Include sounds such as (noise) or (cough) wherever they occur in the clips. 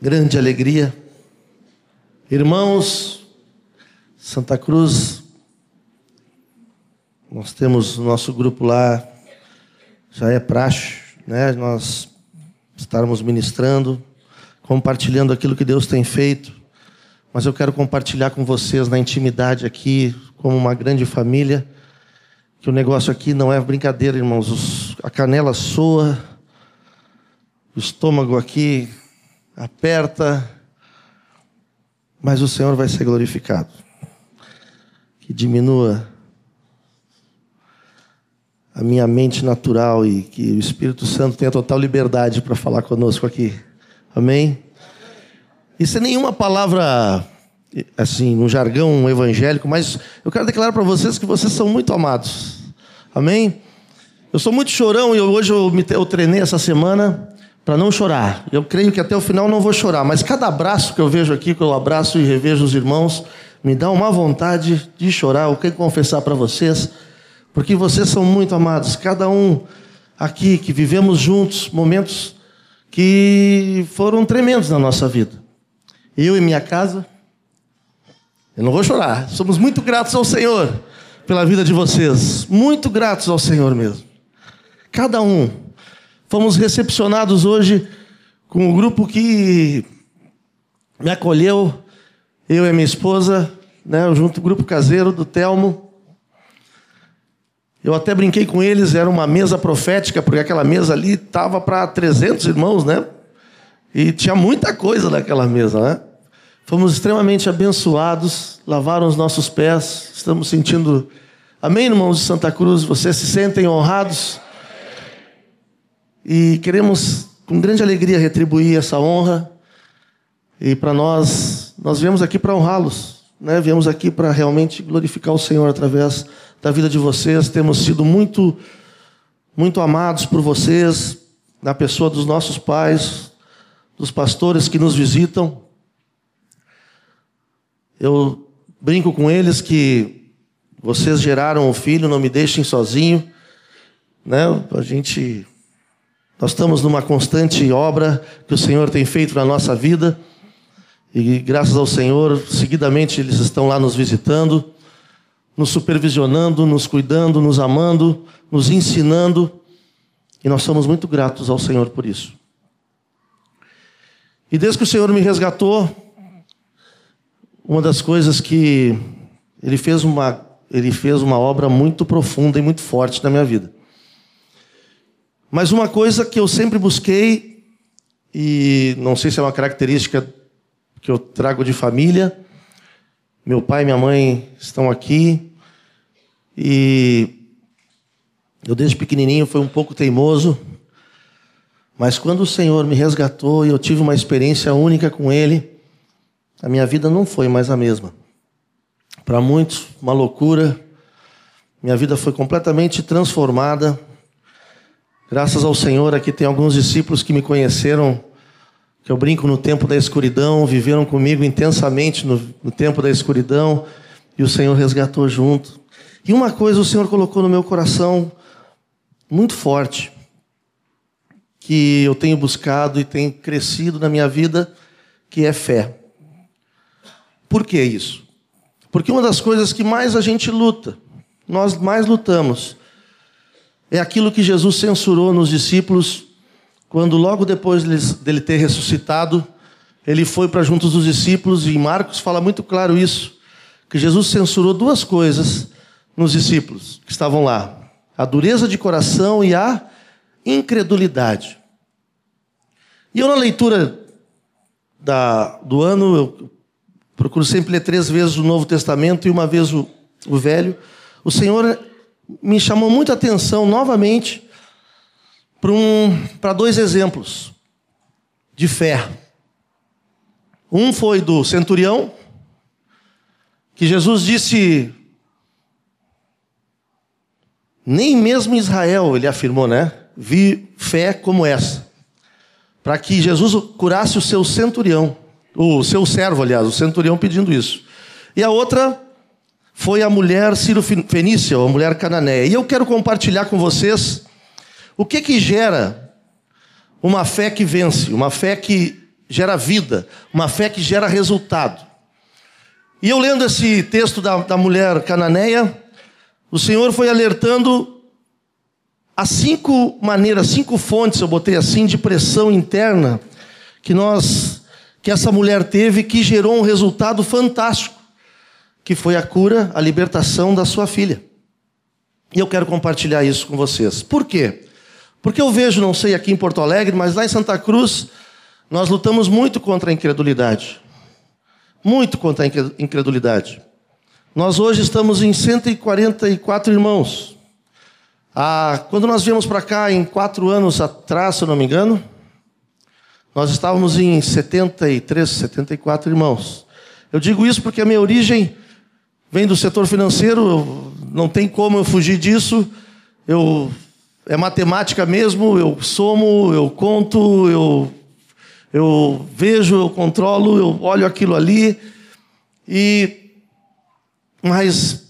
grande alegria. Irmãos, Santa Cruz, nós temos o nosso grupo lá, já é praxe, né? Nós estarmos ministrando, compartilhando aquilo que Deus tem feito. Mas eu quero compartilhar com vocês na intimidade aqui, como uma grande família, que o negócio aqui não é brincadeira, irmãos. Os, a canela soa, o estômago aqui aperta, mas o Senhor vai ser glorificado. Que diminua a minha mente natural e que o Espírito Santo tenha total liberdade para falar conosco aqui. Amém? Isso é nenhuma palavra assim, no jargão evangélico, mas eu quero declarar para vocês que vocês são muito amados. Amém? Eu sou muito chorão e hoje eu, me, eu treinei essa semana para não chorar. Eu creio que até o final não vou chorar, mas cada abraço que eu vejo aqui, que eu abraço e revejo os irmãos, me dá uma vontade de chorar. Eu quero confessar para vocês, porque vocês são muito amados. Cada um aqui que vivemos juntos momentos que foram tremendos na nossa vida. Eu e minha casa, eu não vou chorar. Somos muito gratos ao Senhor pela vida de vocês. Muito gratos ao Senhor mesmo. Cada um Fomos recepcionados hoje com um grupo que me acolheu, eu e minha esposa, né, junto o grupo caseiro do Telmo. Eu até brinquei com eles, era uma mesa profética, porque aquela mesa ali estava para 300 irmãos, né? E tinha muita coisa naquela mesa, né? Fomos extremamente abençoados, lavaram os nossos pés, estamos sentindo. Amém, irmãos de Santa Cruz? Vocês se sentem honrados? E queremos, com grande alegria, retribuir essa honra. E para nós, nós viemos aqui para honrá-los. Né? Viemos aqui para realmente glorificar o Senhor através da vida de vocês. Temos sido muito, muito amados por vocês, na pessoa dos nossos pais, dos pastores que nos visitam. Eu brinco com eles que vocês geraram o filho, não me deixem sozinho. Né? A gente nós estamos numa constante obra que o Senhor tem feito na nossa vida. E graças ao Senhor, seguidamente eles estão lá nos visitando, nos supervisionando, nos cuidando, nos amando, nos ensinando. E nós somos muito gratos ao Senhor por isso. E desde que o Senhor me resgatou, uma das coisas que ele fez uma ele fez uma obra muito profunda e muito forte na minha vida. Mas uma coisa que eu sempre busquei, e não sei se é uma característica que eu trago de família, meu pai e minha mãe estão aqui, e eu desde pequenininho fui um pouco teimoso, mas quando o Senhor me resgatou e eu tive uma experiência única com Ele, a minha vida não foi mais a mesma. Para muitos, uma loucura. Minha vida foi completamente transformada. Graças ao Senhor, aqui tem alguns discípulos que me conheceram, que eu brinco no tempo da escuridão, viveram comigo intensamente no, no tempo da escuridão, e o Senhor resgatou junto. E uma coisa o Senhor colocou no meu coração muito forte, que eu tenho buscado e tem crescido na minha vida, que é fé. Por que isso? Porque uma das coisas que mais a gente luta, nós mais lutamos, é aquilo que Jesus censurou nos discípulos, quando logo depois dele ter ressuscitado, ele foi para juntos dos discípulos, e Marcos fala muito claro isso, que Jesus censurou duas coisas nos discípulos que estavam lá: a dureza de coração e a incredulidade. E eu, na leitura da, do ano, eu procuro sempre ler três vezes o Novo Testamento e uma vez o, o Velho. O Senhor me chamou muita atenção novamente para um, dois exemplos de fé. Um foi do centurião, que Jesus disse, nem mesmo Israel, ele afirmou, né? Vi fé como essa. Para que Jesus curasse o seu centurião, o seu servo, aliás, o centurião pedindo isso. E a outra foi a mulher Ciro Fenícia, a mulher cananeia. E eu quero compartilhar com vocês o que que gera uma fé que vence, uma fé que gera vida, uma fé que gera resultado. E eu lendo esse texto da, da mulher cananeia, o Senhor foi alertando as cinco maneiras, cinco fontes, eu botei assim, de pressão interna que nós, que essa mulher teve, que gerou um resultado fantástico, que foi a cura, a libertação da sua filha. E eu quero compartilhar isso com vocês. Por quê? Porque eu vejo, não sei aqui em Porto Alegre, mas lá em Santa Cruz, nós lutamos muito contra a incredulidade. Muito contra a incredulidade. Nós hoje estamos em 144 irmãos. Ah, quando nós viemos para cá, em quatro anos atrás, se eu não me engano, nós estávamos em 73, 74 irmãos. Eu digo isso porque a minha origem vem do setor financeiro, não tem como eu fugir disso. Eu é matemática mesmo, eu somo, eu conto, eu eu vejo, eu controlo, eu olho aquilo ali e mas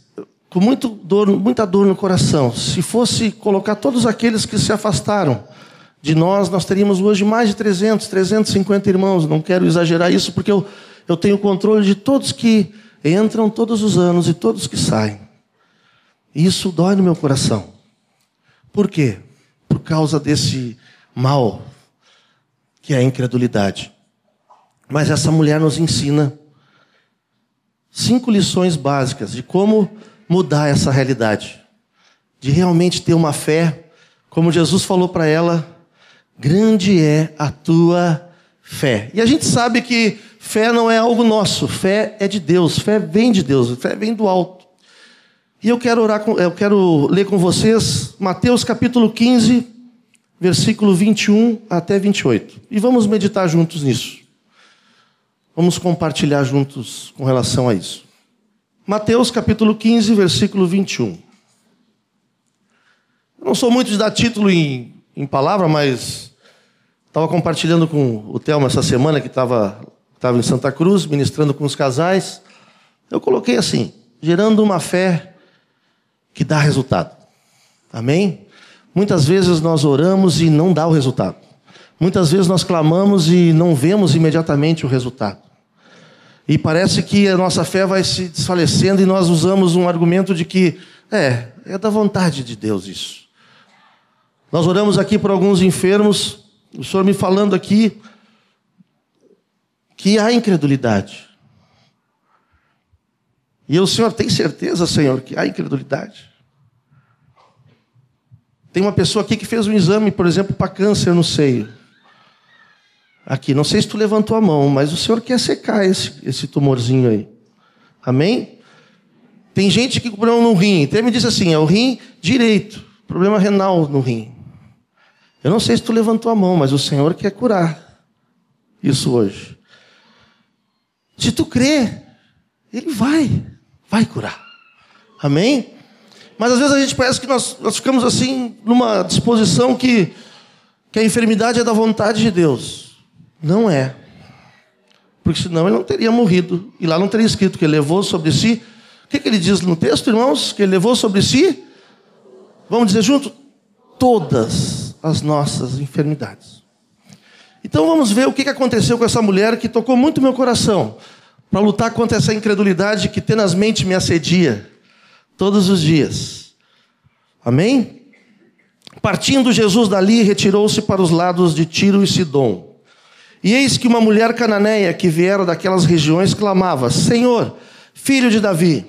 com muito dor, muita dor no coração. Se fosse colocar todos aqueles que se afastaram de nós, nós teríamos hoje mais de 300, 350 irmãos. Não quero exagerar isso porque eu, eu tenho controle de todos que entram todos os anos e todos que saem. Isso dói no meu coração. Por quê? Por causa desse mal que é a incredulidade. Mas essa mulher nos ensina cinco lições básicas de como mudar essa realidade, de realmente ter uma fé, como Jesus falou para ela, grande é a tua fé. E a gente sabe que fé não é algo nosso, fé é de Deus, fé vem de Deus, fé vem do alto. E eu quero orar com, eu quero ler com vocês Mateus capítulo 15, versículo 21 até 28. E vamos meditar juntos nisso. Vamos compartilhar juntos com relação a isso. Mateus capítulo 15, versículo 21. Eu não sou muito de dar título em, em palavra, mas estava compartilhando com o Thelma essa semana que estava estava em Santa Cruz, ministrando com os casais. Eu coloquei assim: gerando uma fé que dá resultado. Amém? Muitas vezes nós oramos e não dá o resultado. Muitas vezes nós clamamos e não vemos imediatamente o resultado. E parece que a nossa fé vai se desfalecendo e nós usamos um argumento de que é, é da vontade de Deus isso. Nós oramos aqui por alguns enfermos, o Senhor me falando aqui que há incredulidade. E eu, Senhor, tem certeza, Senhor, que há incredulidade? Tem uma pessoa aqui que fez um exame, por exemplo, para câncer no seio. Aqui, não sei se tu levantou a mão, mas o Senhor quer secar esse, esse tumorzinho aí. Amém? Tem gente que com problema no rim. Até me disse assim: é o rim direito, problema renal no rim. Eu não sei se tu levantou a mão, mas o Senhor quer curar isso hoje. Se tu crê, Ele vai, vai curar. Amém? Mas às vezes a gente parece que nós, nós ficamos assim, numa disposição que, que a enfermidade é da vontade de Deus. Não é. Porque senão ele não teria morrido. E lá não teria escrito que ele levou sobre si. O que, que ele diz no texto, irmãos? Que ele levou sobre si, vamos dizer junto, todas as nossas enfermidades. Então vamos ver o que aconteceu com essa mulher que tocou muito meu coração para lutar contra essa incredulidade que tenazmente me assedia todos os dias. Amém? Partindo Jesus dali, retirou-se para os lados de Tiro e Sidom. E eis que uma mulher cananeia que viera daquelas regiões clamava: Senhor, filho de Davi,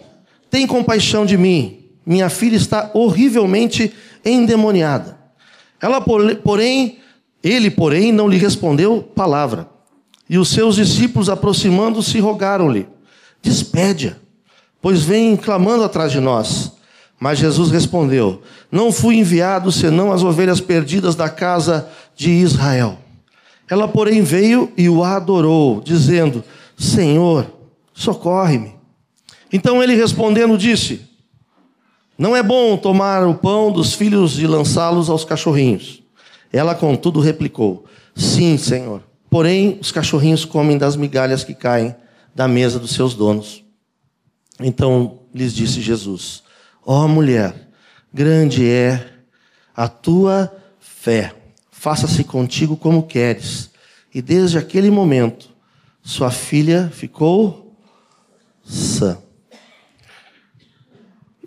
tem compaixão de mim. Minha filha está horrivelmente endemoniada. Ela, porém, ele, porém, não lhe respondeu palavra. E os seus discípulos, aproximando-se, rogaram-lhe: Despede-a pois vem clamando atrás de nós. Mas Jesus respondeu: Não fui enviado senão as ovelhas perdidas da casa de Israel. Ela, porém, veio e o adorou, dizendo: Senhor, socorre-me. Então ele respondendo disse: Não é bom tomar o pão dos filhos e lançá-los aos cachorrinhos. Ela, contudo, replicou: Sim, Senhor. Porém, os cachorrinhos comem das migalhas que caem da mesa dos seus donos. Então lhes disse Jesus: Ó oh, mulher, grande é a tua fé, faça-se contigo como queres. e desde aquele momento sua filha ficou sã.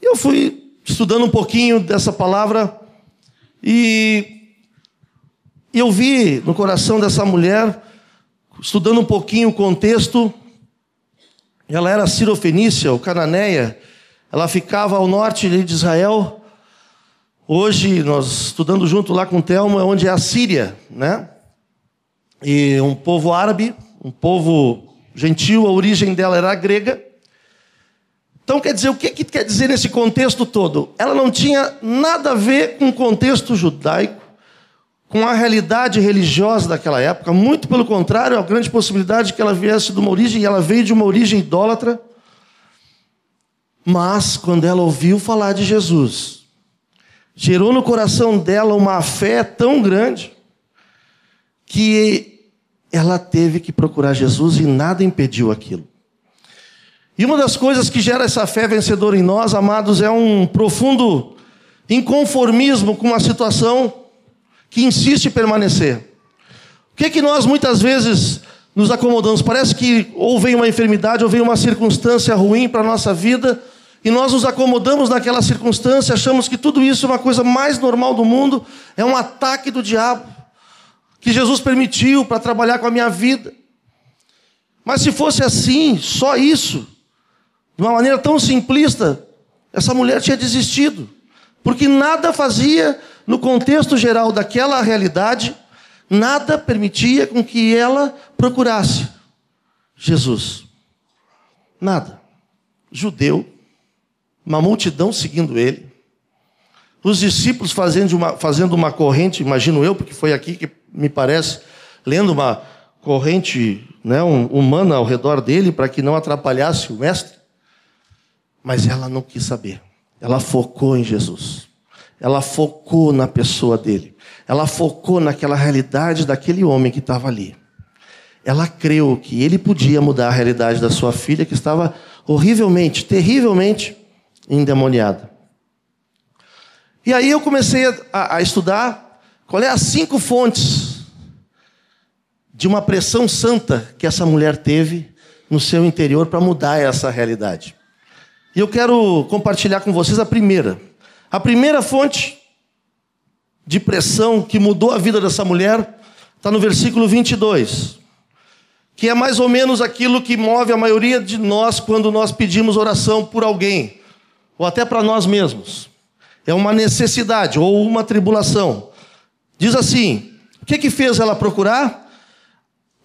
Eu fui estudando um pouquinho dessa palavra e eu vi no coração dessa mulher, estudando um pouquinho o contexto, ela era cirofenícia, ou cananeia, ela ficava ao norte de Israel. Hoje, nós estudando junto lá com é onde é a Síria, né? E um povo árabe, um povo gentil, a origem dela era grega. Então, quer dizer, o que, que quer dizer nesse contexto todo? Ela não tinha nada a ver com o contexto judaico, com a realidade religiosa daquela época. Muito pelo contrário, a grande possibilidade que ela viesse de uma origem, e ela veio de uma origem idólatra. Mas, quando ela ouviu falar de Jesus, gerou no coração dela uma fé tão grande, que ela teve que procurar Jesus e nada impediu aquilo. E uma das coisas que gera essa fé vencedora em nós, amados, é um profundo inconformismo com uma situação que insiste em permanecer. O que é que nós muitas vezes nos acomodamos? Parece que ou vem uma enfermidade ou vem uma circunstância ruim para a nossa vida e nós nos acomodamos naquela circunstância, achamos que tudo isso é uma coisa mais normal do mundo, é um ataque do diabo que Jesus permitiu para trabalhar com a minha vida. Mas se fosse assim, só isso, de uma maneira tão simplista, essa mulher tinha desistido, porque nada fazia no contexto geral daquela realidade, nada permitia com que ela procurasse Jesus. Nada. Judeu, uma multidão seguindo ele, os discípulos fazendo uma, fazendo uma corrente, imagino eu, porque foi aqui que me parece, lendo uma corrente né, um, humana ao redor dele para que não atrapalhasse o mestre. Mas ela não quis saber. Ela focou em Jesus. Ela focou na pessoa dele. Ela focou naquela realidade daquele homem que estava ali. Ela creu que ele podia mudar a realidade da sua filha, que estava horrivelmente, terrivelmente endemoniada. E aí eu comecei a, a estudar qual é as cinco fontes de uma pressão santa que essa mulher teve no seu interior para mudar essa realidade. E eu quero compartilhar com vocês a primeira. A primeira fonte de pressão que mudou a vida dessa mulher está no versículo 22, que é mais ou menos aquilo que move a maioria de nós quando nós pedimos oração por alguém, ou até para nós mesmos. É uma necessidade ou uma tribulação. Diz assim: o que que fez ela procurar?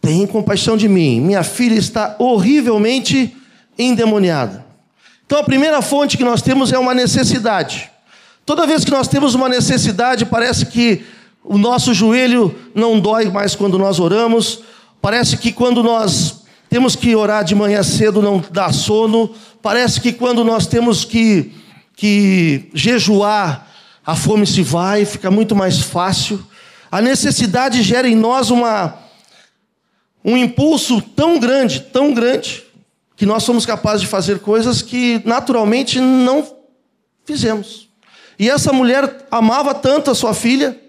Tem compaixão de mim, minha filha está horrivelmente endemoniada. Então a primeira fonte que nós temos é uma necessidade. Toda vez que nós temos uma necessidade, parece que o nosso joelho não dói mais quando nós oramos, parece que quando nós temos que orar de manhã cedo não dá sono, parece que quando nós temos que, que jejuar, a fome se vai, fica muito mais fácil. A necessidade gera em nós uma, um impulso tão grande, tão grande, que nós somos capazes de fazer coisas que naturalmente não fizemos. E essa mulher amava tanto a sua filha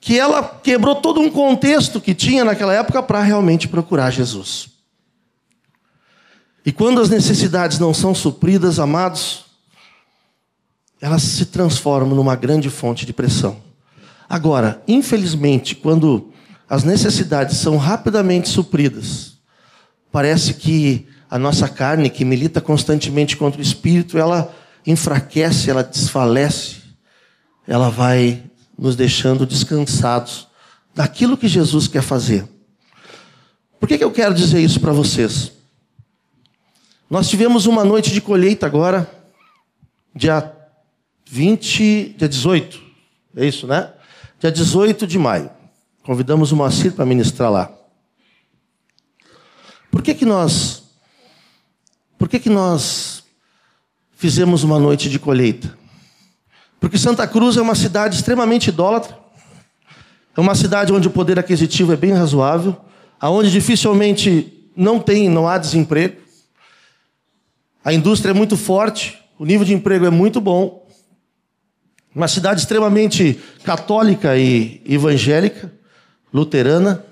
que ela quebrou todo um contexto que tinha naquela época para realmente procurar Jesus. E quando as necessidades não são supridas, amados, elas se transformam numa grande fonte de pressão. Agora, infelizmente, quando as necessidades são rapidamente supridas, parece que a nossa carne, que milita constantemente contra o espírito, ela enfraquece, ela desfalece, ela vai nos deixando descansados daquilo que Jesus quer fazer. Por que, que eu quero dizer isso para vocês? Nós tivemos uma noite de colheita agora, dia 20, dia 18, é isso, né? Dia 18 de maio. Convidamos o Moacir para ministrar lá. Por que que nós Por que que nós fizemos uma noite de colheita. Porque Santa Cruz é uma cidade extremamente idólatra, é uma cidade onde o poder aquisitivo é bem razoável, aonde dificilmente não tem, não há desemprego. A indústria é muito forte, o nível de emprego é muito bom. Uma cidade extremamente católica e evangélica, luterana.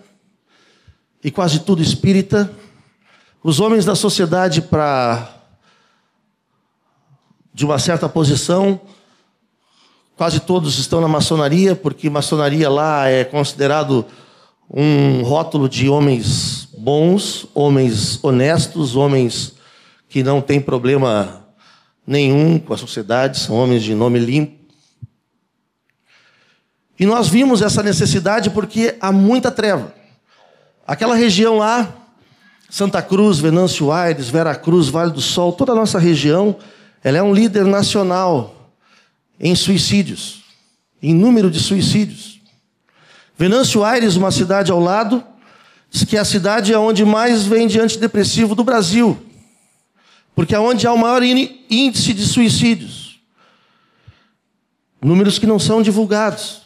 e quase tudo espírita. Os homens da sociedade, para de uma certa posição, quase todos estão na maçonaria, porque maçonaria lá é considerado um rótulo de homens bons, homens honestos, homens que não têm problema nenhum com a sociedade, são homens de nome limpo. E nós vimos essa necessidade porque há muita treva. Aquela região lá, Santa Cruz, Venâncio Aires, Vera Cruz, Vale do Sol, toda a nossa região, ela é um líder nacional em suicídios, em número de suicídios. Venâncio Aires, uma cidade ao lado, diz que é a cidade é onde mais vende antidepressivo do Brasil, porque é onde há o maior índice de suicídios. Números que não são divulgados.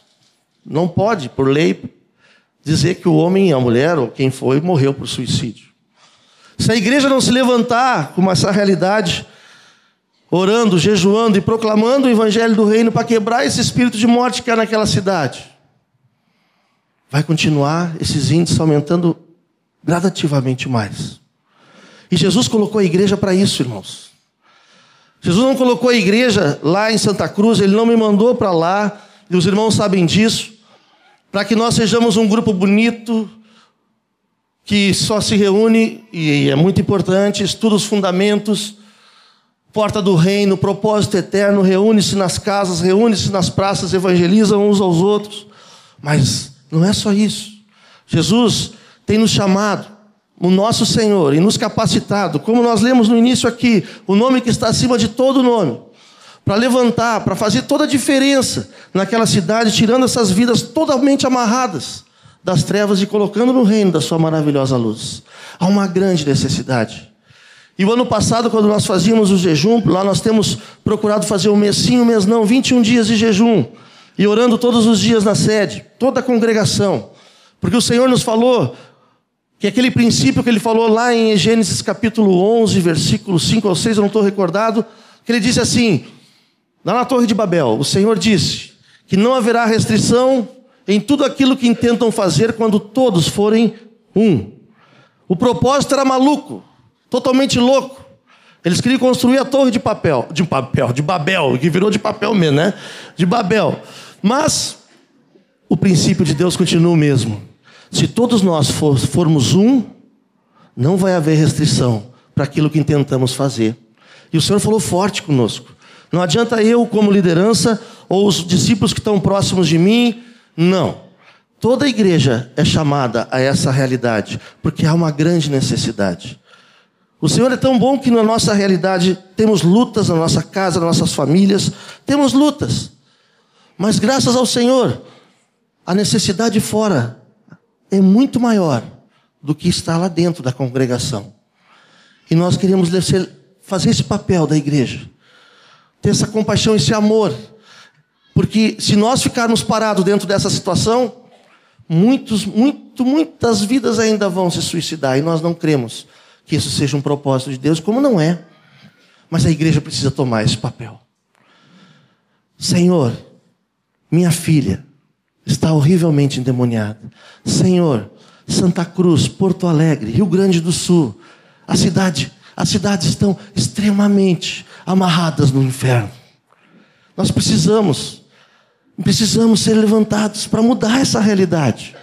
Não pode, por lei, dizer que o homem, a mulher ou quem foi morreu por suicídio. Se a igreja não se levantar com essa realidade, orando, jejuando e proclamando o evangelho do reino para quebrar esse espírito de morte que há naquela cidade, vai continuar esses índices aumentando gradativamente mais. E Jesus colocou a igreja para isso, irmãos. Jesus não colocou a igreja lá em Santa Cruz, ele não me mandou para lá, e os irmãos sabem disso para que nós sejamos um grupo bonito, que só se reúne, e é muito importante, estuda os fundamentos, porta do reino, propósito eterno, reúne-se nas casas, reúne-se nas praças, evangeliza uns aos outros. Mas não é só isso. Jesus tem nos chamado, o nosso Senhor, e nos capacitado, como nós lemos no início aqui, o nome que está acima de todo nome para levantar, para fazer toda a diferença naquela cidade, tirando essas vidas totalmente amarradas das trevas e colocando no reino da sua maravilhosa luz. Há uma grande necessidade. E o ano passado, quando nós fazíamos o jejum, lá nós temos procurado fazer um mês sim, um mês não, 21 dias de jejum. E orando todos os dias na sede, toda a congregação. Porque o Senhor nos falou que aquele princípio que ele falou lá em Gênesis capítulo 11, versículo 5 ou 6, eu não estou recordado, que ele disse assim: Lá na Torre de Babel, o Senhor disse que não haverá restrição em tudo aquilo que intentam fazer quando todos forem um. O propósito era maluco, totalmente louco. Eles queriam construir a torre de papel, de papel, de Babel, que virou de papel mesmo, né? De Babel. Mas o princípio de Deus continua o mesmo. Se todos nós for, formos um, não vai haver restrição para aquilo que intentamos fazer. E o Senhor falou forte conosco. Não adianta eu, como liderança, ou os discípulos que estão próximos de mim, não. Toda a igreja é chamada a essa realidade, porque há uma grande necessidade. O Senhor é tão bom que na nossa realidade temos lutas na nossa casa, nas nossas famílias, temos lutas. Mas graças ao Senhor, a necessidade fora é muito maior do que está lá dentro da congregação. E nós queremos fazer esse papel da igreja ter essa compaixão, esse amor. Porque se nós ficarmos parados dentro dessa situação, muitos, muito, muitas vidas ainda vão se suicidar e nós não cremos que isso seja um propósito de Deus, como não é. Mas a igreja precisa tomar esse papel. Senhor, minha filha está horrivelmente endemoniada. Senhor, Santa Cruz, Porto Alegre, Rio Grande do Sul, a cidade, as cidades estão extremamente amarradas no inferno. Nós precisamos, precisamos ser levantados para mudar essa realidade,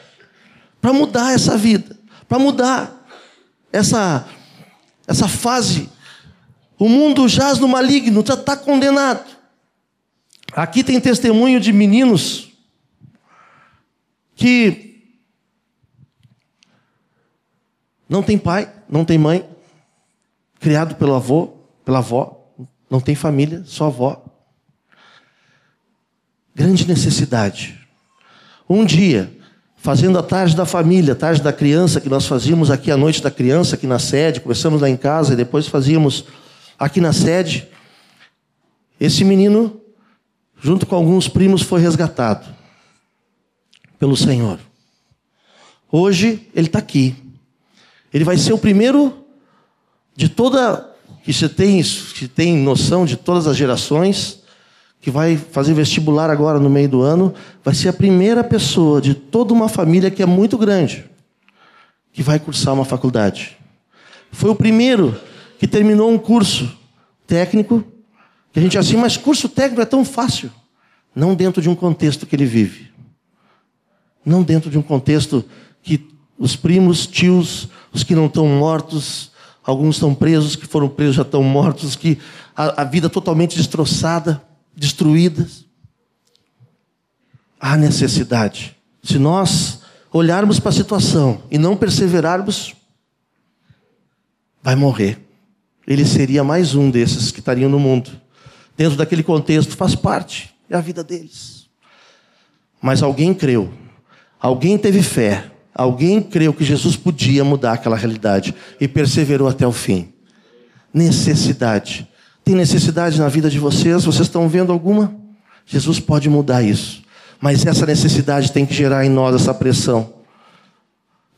para mudar essa vida, para mudar essa, essa fase. O mundo jaz no maligno, já está condenado. Aqui tem testemunho de meninos que não tem pai, não tem mãe, criado pelo avô, pela avó, não tem família, só avó. Grande necessidade. Um dia, fazendo a tarde da família, a tarde da criança, que nós fazíamos aqui a noite da criança, aqui na sede, começamos lá em casa e depois fazíamos aqui na sede. Esse menino, junto com alguns primos, foi resgatado pelo Senhor. Hoje ele está aqui. Ele vai ser o primeiro de toda que você tem, que tem noção de todas as gerações, que vai fazer vestibular agora no meio do ano, vai ser a primeira pessoa de toda uma família que é muito grande, que vai cursar uma faculdade. Foi o primeiro que terminou um curso técnico, que a gente assim, mas curso técnico é tão fácil. Não dentro de um contexto que ele vive. Não dentro de um contexto que os primos, tios, os que não estão mortos, alguns estão presos, que foram presos já estão mortos, que a, a vida totalmente destroçada, destruída. Há necessidade. Se nós olharmos para a situação e não perseverarmos, vai morrer. Ele seria mais um desses que estariam no mundo. Dentro daquele contexto, faz parte, é a vida deles. Mas alguém creu, alguém teve fé, alguém creu que Jesus podia mudar aquela realidade e perseverou até o fim. Necessidade. Tem necessidade na vida de vocês? Vocês estão vendo alguma? Jesus pode mudar isso. Mas essa necessidade tem que gerar em nós essa pressão.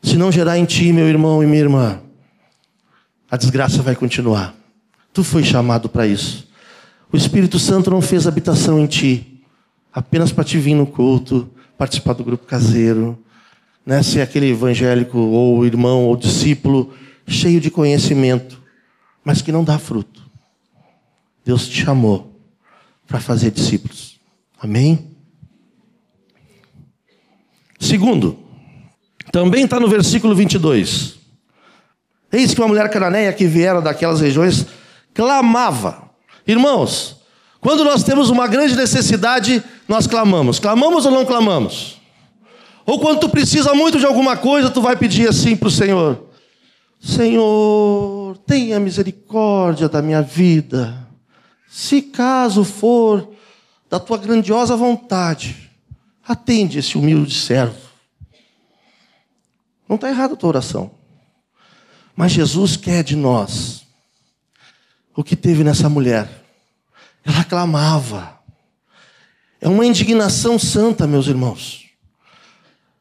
Se não gerar em ti, meu irmão e minha irmã, a desgraça vai continuar. Tu foi chamado para isso. O Espírito Santo não fez habitação em ti, apenas para te vir no culto, participar do grupo caseiro, né? ser aquele evangélico ou irmão ou discípulo cheio de conhecimento, mas que não dá fruto. Deus te chamou para fazer discípulos. Amém? Segundo, também está no versículo 22. Eis que uma mulher cananeia que viera daquelas regiões clamava. Irmãos, quando nós temos uma grande necessidade, nós clamamos. Clamamos ou não clamamos? Ou quando tu precisa muito de alguma coisa, tu vai pedir assim para o Senhor: Senhor, tenha misericórdia da minha vida. Se caso for da tua grandiosa vontade, atende esse humilde servo. Não está errada a tua oração. Mas Jesus quer de nós o que teve nessa mulher. Ela clamava. É uma indignação santa, meus irmãos.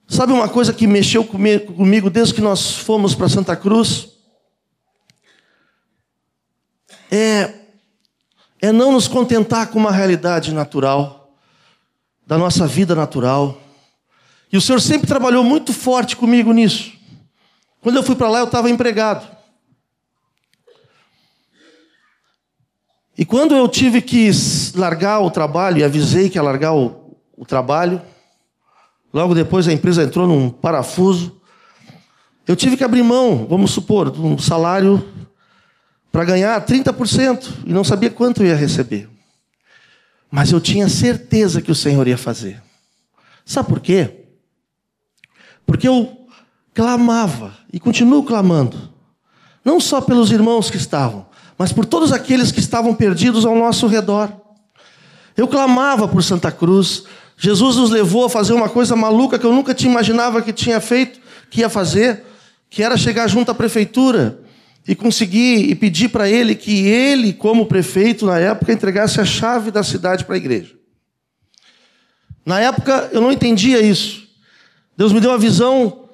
Sabe uma coisa que mexeu comigo desde que nós fomos para Santa Cruz? É, é não nos contentar com uma realidade natural, da nossa vida natural. E o Senhor sempre trabalhou muito forte comigo nisso. Quando eu fui para lá, eu estava empregado. E quando eu tive que largar o trabalho, e avisei que ia largar o, o trabalho, logo depois a empresa entrou num parafuso, eu tive que abrir mão, vamos supor, de um salário para ganhar 30% e não sabia quanto ia receber. Mas eu tinha certeza que o Senhor ia fazer. Sabe por quê? Porque eu clamava e continuo clamando, não só pelos irmãos que estavam, mas por todos aqueles que estavam perdidos ao nosso redor. Eu clamava por Santa Cruz. Jesus nos levou a fazer uma coisa maluca que eu nunca te imaginava que tinha feito, que ia fazer, que era chegar junto à prefeitura e conseguir e pedir para ele que ele, como prefeito na época, entregasse a chave da cidade para a igreja. Na época eu não entendia isso. Deus me deu a visão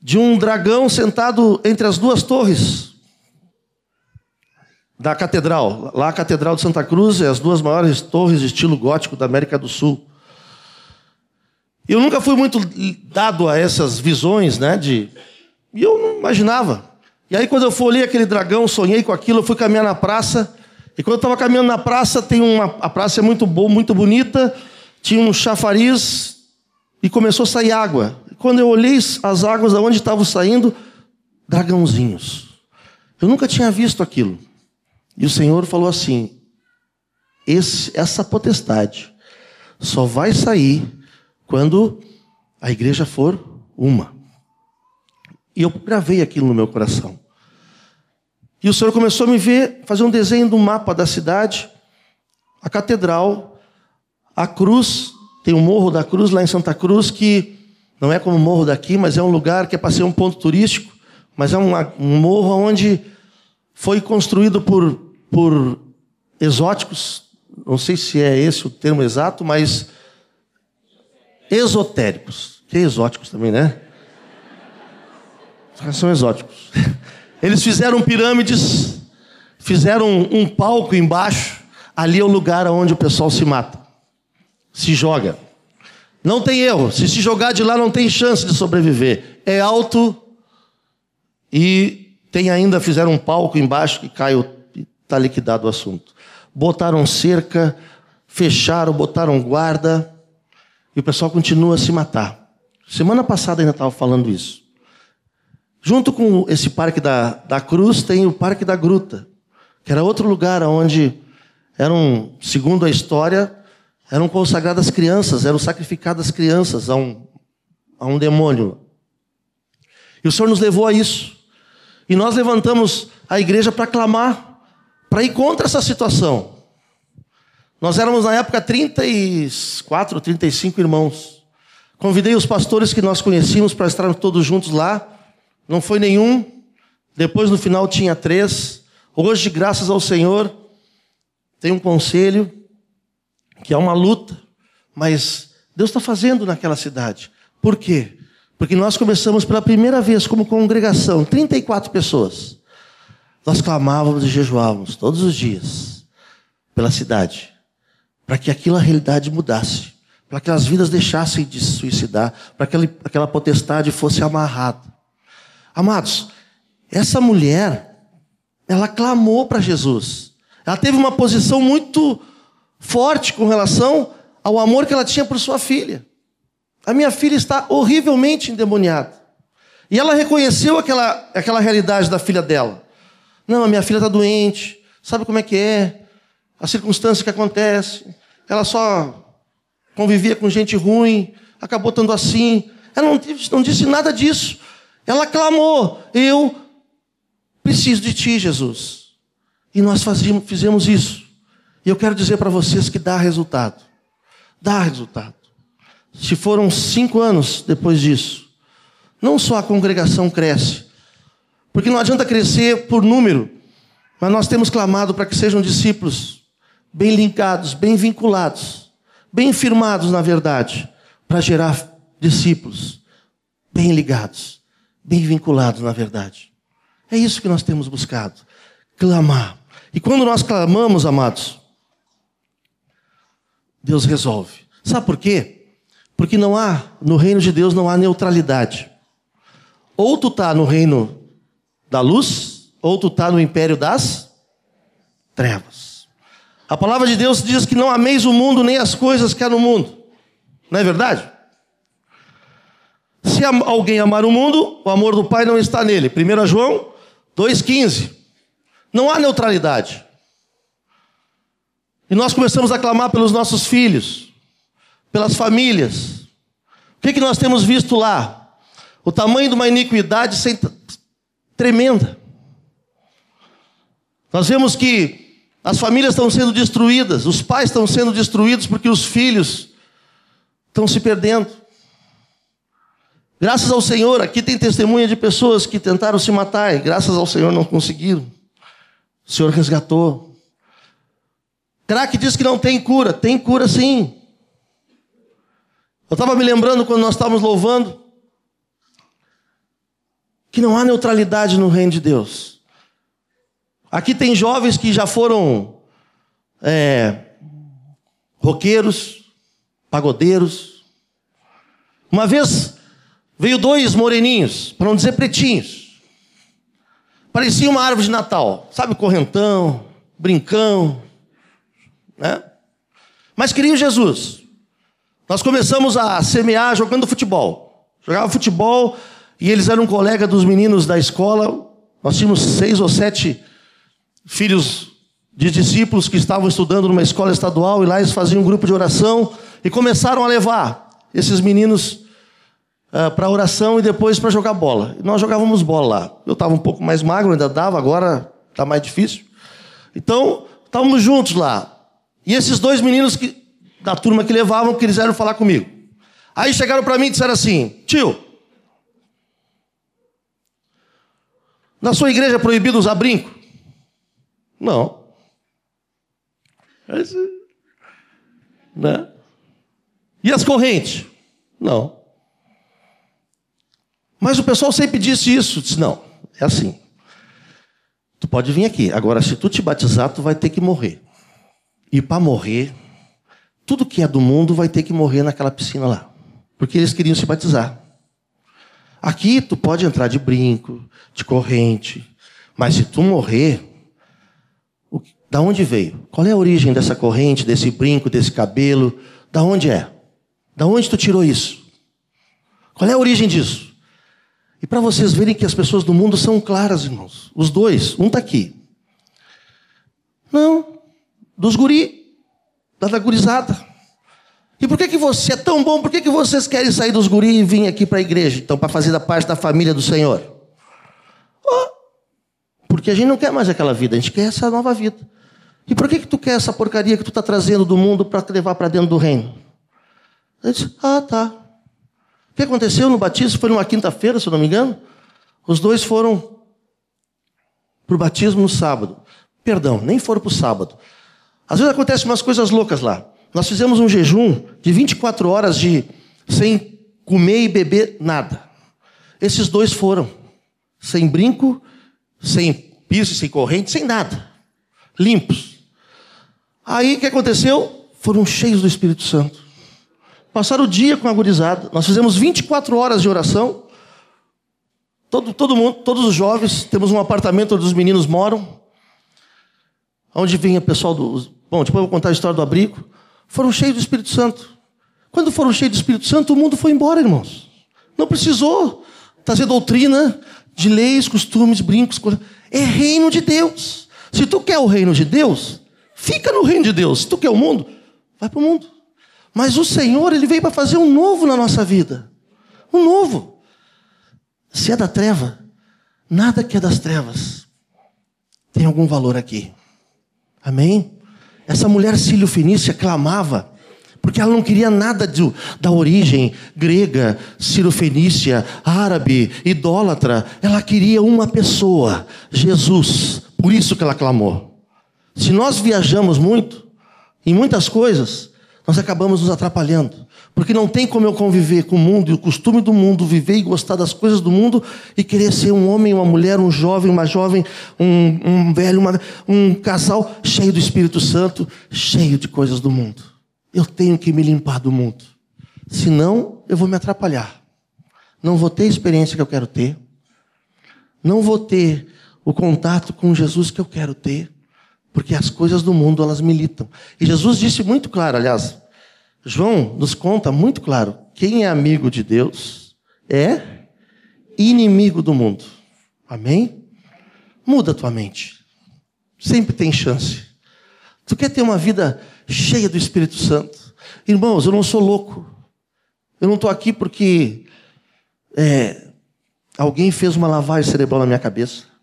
de um dragão sentado entre as duas torres da catedral. Lá a Catedral de Santa Cruz é as duas maiores torres de estilo gótico da América do Sul. Eu nunca fui muito dado a essas visões, né? De... E eu não imaginava. E aí, quando eu fui ali aquele dragão, sonhei com aquilo, eu fui caminhar na praça. E quando eu estava caminhando na praça, tem uma... a praça é muito boa, muito bonita. Tinha um chafariz e começou a sair água. Quando eu olhei as águas de onde estavam saindo, dragãozinhos. Eu nunca tinha visto aquilo. E o Senhor falou assim: esse, essa potestade só vai sair quando a igreja for uma. E eu gravei aquilo no meu coração. E o Senhor começou a me ver, fazer um desenho do mapa da cidade, a catedral, a cruz tem o Morro da Cruz lá em Santa Cruz, que não é como o morro daqui, mas é um lugar que é para ser um ponto turístico, mas é um, morro onde foi construído por, por exóticos, não sei se é esse o termo exato, mas esotéricos, que é exóticos também, né? São exóticos. (laughs) Eles fizeram pirâmides, fizeram um, palco embaixo, ali é o lugar onde o pessoal se mata se joga. Não tem erro. Se se jogar de lá, não tem chance de sobreviver. É alto E tem ainda, fizeram um palco embaixo que caiu, está liquidado o assunto. Botaram cerca, fecharam, botaram guarda, e o pessoal continua a se matar. Semana passada ainda estava falando isso. Junto com esse Parque da, da Cruz tem o Parque da Gruta, que era outro lugar onde eram, segundo a história, eram consagradas crianças, eram sacrificadas crianças a um, a um demônio. E o Senhor nos levou a isso. E nós levantamos a igreja para clamar, para ir contra essa situação. Nós éramos na época 34, 35 irmãos. Convidei os pastores que nós conhecíamos para estarmos todos juntos lá. Não foi nenhum. Depois no final tinha três. Hoje, graças ao Senhor, tem um conselho que é uma luta, mas Deus está fazendo naquela cidade. Por quê? Porque nós começamos pela primeira vez como congregação, 34 pessoas. Nós clamávamos e jejuávamos todos os dias pela cidade, para que aquela realidade mudasse, para que as vidas deixassem de se suicidar, para que aquela potestade fosse amarrada. Amados, essa mulher, ela clamou para Jesus. Ela teve uma posição muito forte com relação ao amor que ela tinha por sua filha. A minha filha está horrivelmente endemoniada. E ela reconheceu aquela, aquela realidade da filha dela. Não, a minha filha está doente, sabe como é que é, a circunstância que acontece. Ela só convivia com gente ruim, acabou estando assim. Ela não, não disse nada disso. Ela clamou: Eu preciso de ti, Jesus. E nós fazíamos, fizemos isso. E eu quero dizer para vocês que dá resultado. Dá resultado. Se foram cinco anos depois disso, não só a congregação cresce, porque não adianta crescer por número, mas nós temos clamado para que sejam discípulos bem linkados, bem vinculados, bem firmados na verdade, para gerar discípulos bem ligados, bem vinculados na verdade. É isso que nós temos buscado, clamar. E quando nós clamamos, amados, Deus resolve. Sabe por quê? Porque não há, no reino de Deus não há neutralidade. Ou tu está no reino da luz, ou tu está no império das trevas. A palavra de Deus diz que não ameis o mundo nem as coisas que há no mundo. Não é verdade? Se alguém amar o mundo, o amor do Pai não está nele. 1 João 2,15. Não há neutralidade. E nós começamos a clamar pelos nossos filhos, pelas famílias. O que, que nós temos visto lá? O tamanho de uma iniquidade sem... tremenda. Nós vemos que as famílias estão sendo destruídas, os pais estão sendo destruídos porque os filhos estão se perdendo. Graças ao Senhor, aqui tem testemunha de pessoas que tentaram se matar e graças ao Senhor não conseguiram. O Senhor resgatou. Crack diz que não tem cura. Tem cura sim. Eu estava me lembrando quando nós estávamos louvando que não há neutralidade no reino de Deus. Aqui tem jovens que já foram é, roqueiros, pagodeiros. Uma vez veio dois moreninhos, para não dizer pretinhos. Parecia uma árvore de Natal, sabe, correntão, brincão né? Mas queriam Jesus. Nós começamos a semear jogando futebol. Jogava futebol e eles eram colega dos meninos da escola. Nós tínhamos seis ou sete filhos de discípulos que estavam estudando numa escola estadual e lá eles faziam um grupo de oração e começaram a levar esses meninos ah, para oração e depois para jogar bola. Nós jogávamos bola lá. Eu estava um pouco mais magro, ainda dava, agora está mais difícil. Então, estávamos juntos lá. E esses dois meninos que, da turma que levavam quiseram falar comigo. Aí chegaram para mim e disseram assim: Tio, na sua igreja é proibido usar brinco? Não. Né? E as correntes? Não. Mas o pessoal sempre disse isso. Não, é assim. Tu pode vir aqui. Agora, se tu te batizar, tu vai ter que morrer. E para morrer, tudo que é do mundo vai ter que morrer naquela piscina lá. Porque eles queriam se batizar. Aqui tu pode entrar de brinco, de corrente, mas se tu morrer, da onde veio? Qual é a origem dessa corrente, desse brinco, desse cabelo? Da onde é? Da onde tu tirou isso? Qual é a origem disso? E para vocês verem que as pessoas do mundo são claras, irmãos. Os dois, um está aqui. Não, dos guri, da gurizada. E por que, que você é tão bom? Por que, que vocês querem sair dos guri e vir aqui para a igreja? Então, para fazer da parte da família do Senhor? Oh, porque a gente não quer mais aquela vida, a gente quer essa nova vida. E por que, que tu quer essa porcaria que tu está trazendo do mundo para levar para dentro do reino? Eu disse, ah, tá. O que aconteceu no batismo? Foi numa quinta-feira, se eu não me engano. Os dois foram para o batismo no sábado. Perdão, nem foram para o sábado. Às vezes acontecem umas coisas loucas lá. Nós fizemos um jejum de 24 horas de sem comer e beber nada. Esses dois foram sem brinco, sem piso, sem corrente, sem nada. Limpos. Aí o que aconteceu? Foram cheios do Espírito Santo. Passaram o dia com a gurizada. Nós fizemos 24 horas de oração. Todo, todo mundo, todos os jovens, temos um apartamento onde os meninos moram. Onde vinha o pessoal do. Bom, depois eu vou contar a história do abrigo foram cheios do Espírito Santo. Quando foram cheios do Espírito Santo, o mundo foi embora, irmãos. Não precisou trazer doutrina de leis, costumes, brincos. É reino de Deus. Se tu quer o reino de Deus, fica no reino de Deus. Se tu quer o mundo, vai para o mundo. Mas o Senhor, Ele veio para fazer um novo na nossa vida. Um novo. Se é da treva, nada que é das trevas tem algum valor aqui. Amém? Essa mulher sírio-fenícia clamava, porque ela não queria nada de, da origem grega, sírio-fenícia, árabe, idólatra. Ela queria uma pessoa, Jesus. Por isso que ela clamou. Se nós viajamos muito, em muitas coisas, nós acabamos nos atrapalhando. Porque não tem como eu conviver com o mundo e o costume do mundo, viver e gostar das coisas do mundo e querer ser um homem, uma mulher, um jovem, uma jovem, um, um velho, uma, um casal cheio do Espírito Santo, cheio de coisas do mundo. Eu tenho que me limpar do mundo. Senão, eu vou me atrapalhar. Não vou ter a experiência que eu quero ter. Não vou ter o contato com Jesus que eu quero ter. Porque as coisas do mundo, elas militam. E Jesus disse muito claro, aliás, João nos conta muito claro: quem é amigo de Deus é inimigo do mundo. Amém? Muda a tua mente. Sempre tem chance. Tu quer ter uma vida cheia do Espírito Santo? Irmãos, eu não sou louco. Eu não estou aqui porque é, alguém fez uma lavagem cerebral na minha cabeça.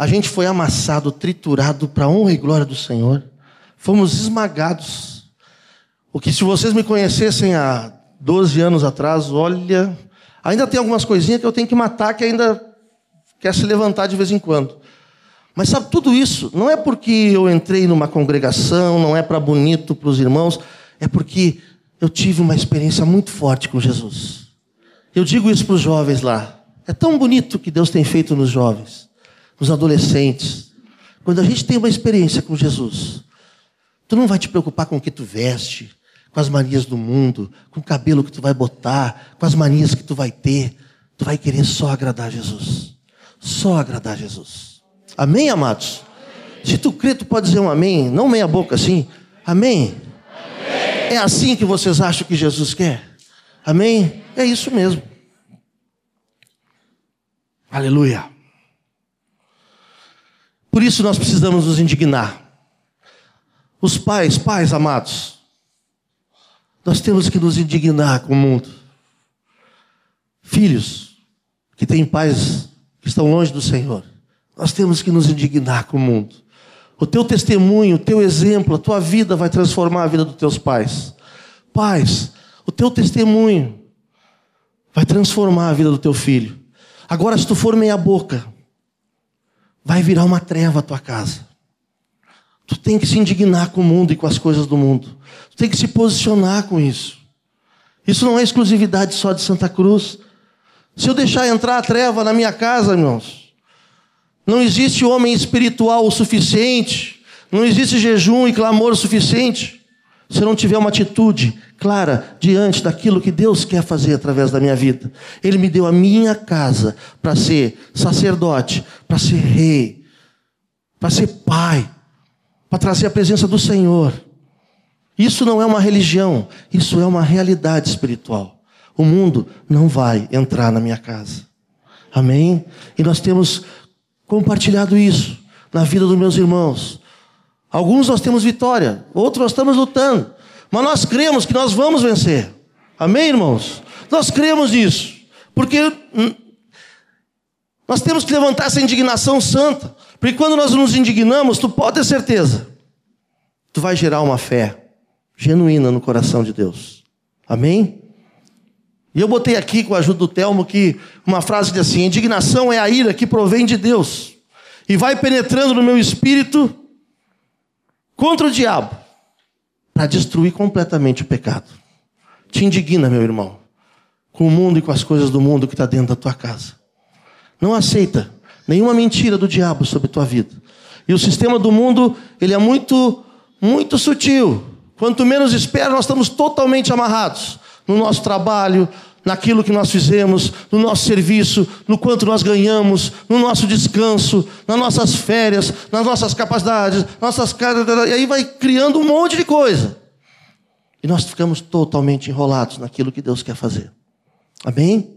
A gente foi amassado, triturado para a honra e glória do Senhor. Fomos esmagados o que se vocês me conhecessem há 12 anos atrás, olha, ainda tem algumas coisinhas que eu tenho que matar que ainda quer se levantar de vez em quando. Mas sabe, tudo isso não é porque eu entrei numa congregação, não é para bonito para os irmãos, é porque eu tive uma experiência muito forte com Jesus. Eu digo isso para os jovens lá. É tão bonito que Deus tem feito nos jovens, nos adolescentes. Quando a gente tem uma experiência com Jesus, tu não vai te preocupar com o que tu veste, com as manias do mundo, com o cabelo que tu vai botar, com as manias que tu vai ter. Tu vai querer só agradar Jesus. Só agradar Jesus. Amém, amados? Amém. Se tu crê, tu pode dizer um amém, não meia boca assim. Amém? amém? É assim que vocês acham que Jesus quer? Amém? É isso mesmo. Aleluia. Por isso nós precisamos nos indignar. Os pais, pais amados, nós temos que nos indignar com o mundo. Filhos que têm pais que estão longe do Senhor, nós temos que nos indignar com o mundo. O teu testemunho, o teu exemplo, a tua vida vai transformar a vida dos teus pais. Pais, o teu testemunho vai transformar a vida do teu filho. Agora, se tu for meia boca, vai virar uma treva a tua casa. Tu tem que se indignar com o mundo e com as coisas do mundo tem que se posicionar com isso. Isso não é exclusividade só de Santa Cruz. Se eu deixar entrar a treva na minha casa, irmãos, não existe homem espiritual o suficiente, não existe jejum e clamor o suficiente, se não tiver uma atitude clara diante daquilo que Deus quer fazer através da minha vida. Ele me deu a minha casa para ser sacerdote, para ser rei, para ser pai, para trazer a presença do Senhor. Isso não é uma religião, isso é uma realidade espiritual. O mundo não vai entrar na minha casa. Amém? E nós temos compartilhado isso na vida dos meus irmãos. Alguns nós temos vitória, outros nós estamos lutando. Mas nós cremos que nós vamos vencer. Amém, irmãos? Nós cremos nisso. Porque hum, nós temos que levantar essa indignação santa. Porque quando nós nos indignamos, tu pode ter certeza, tu vai gerar uma fé genuína no coração de Deus. Amém? E eu botei aqui com a ajuda do Telmo que uma frase diz assim: indignação é a ira que provém de Deus e vai penetrando no meu espírito contra o diabo para destruir completamente o pecado. Te indigna, meu irmão, com o mundo e com as coisas do mundo que está dentro da tua casa. Não aceita nenhuma mentira do diabo sobre tua vida. E o sistema do mundo, ele é muito, muito sutil. Quanto menos espera, nós estamos totalmente amarrados no nosso trabalho, naquilo que nós fizemos, no nosso serviço, no quanto nós ganhamos, no nosso descanso, nas nossas férias, nas nossas capacidades, nossas e aí vai criando um monte de coisa. E nós ficamos totalmente enrolados naquilo que Deus quer fazer. Amém?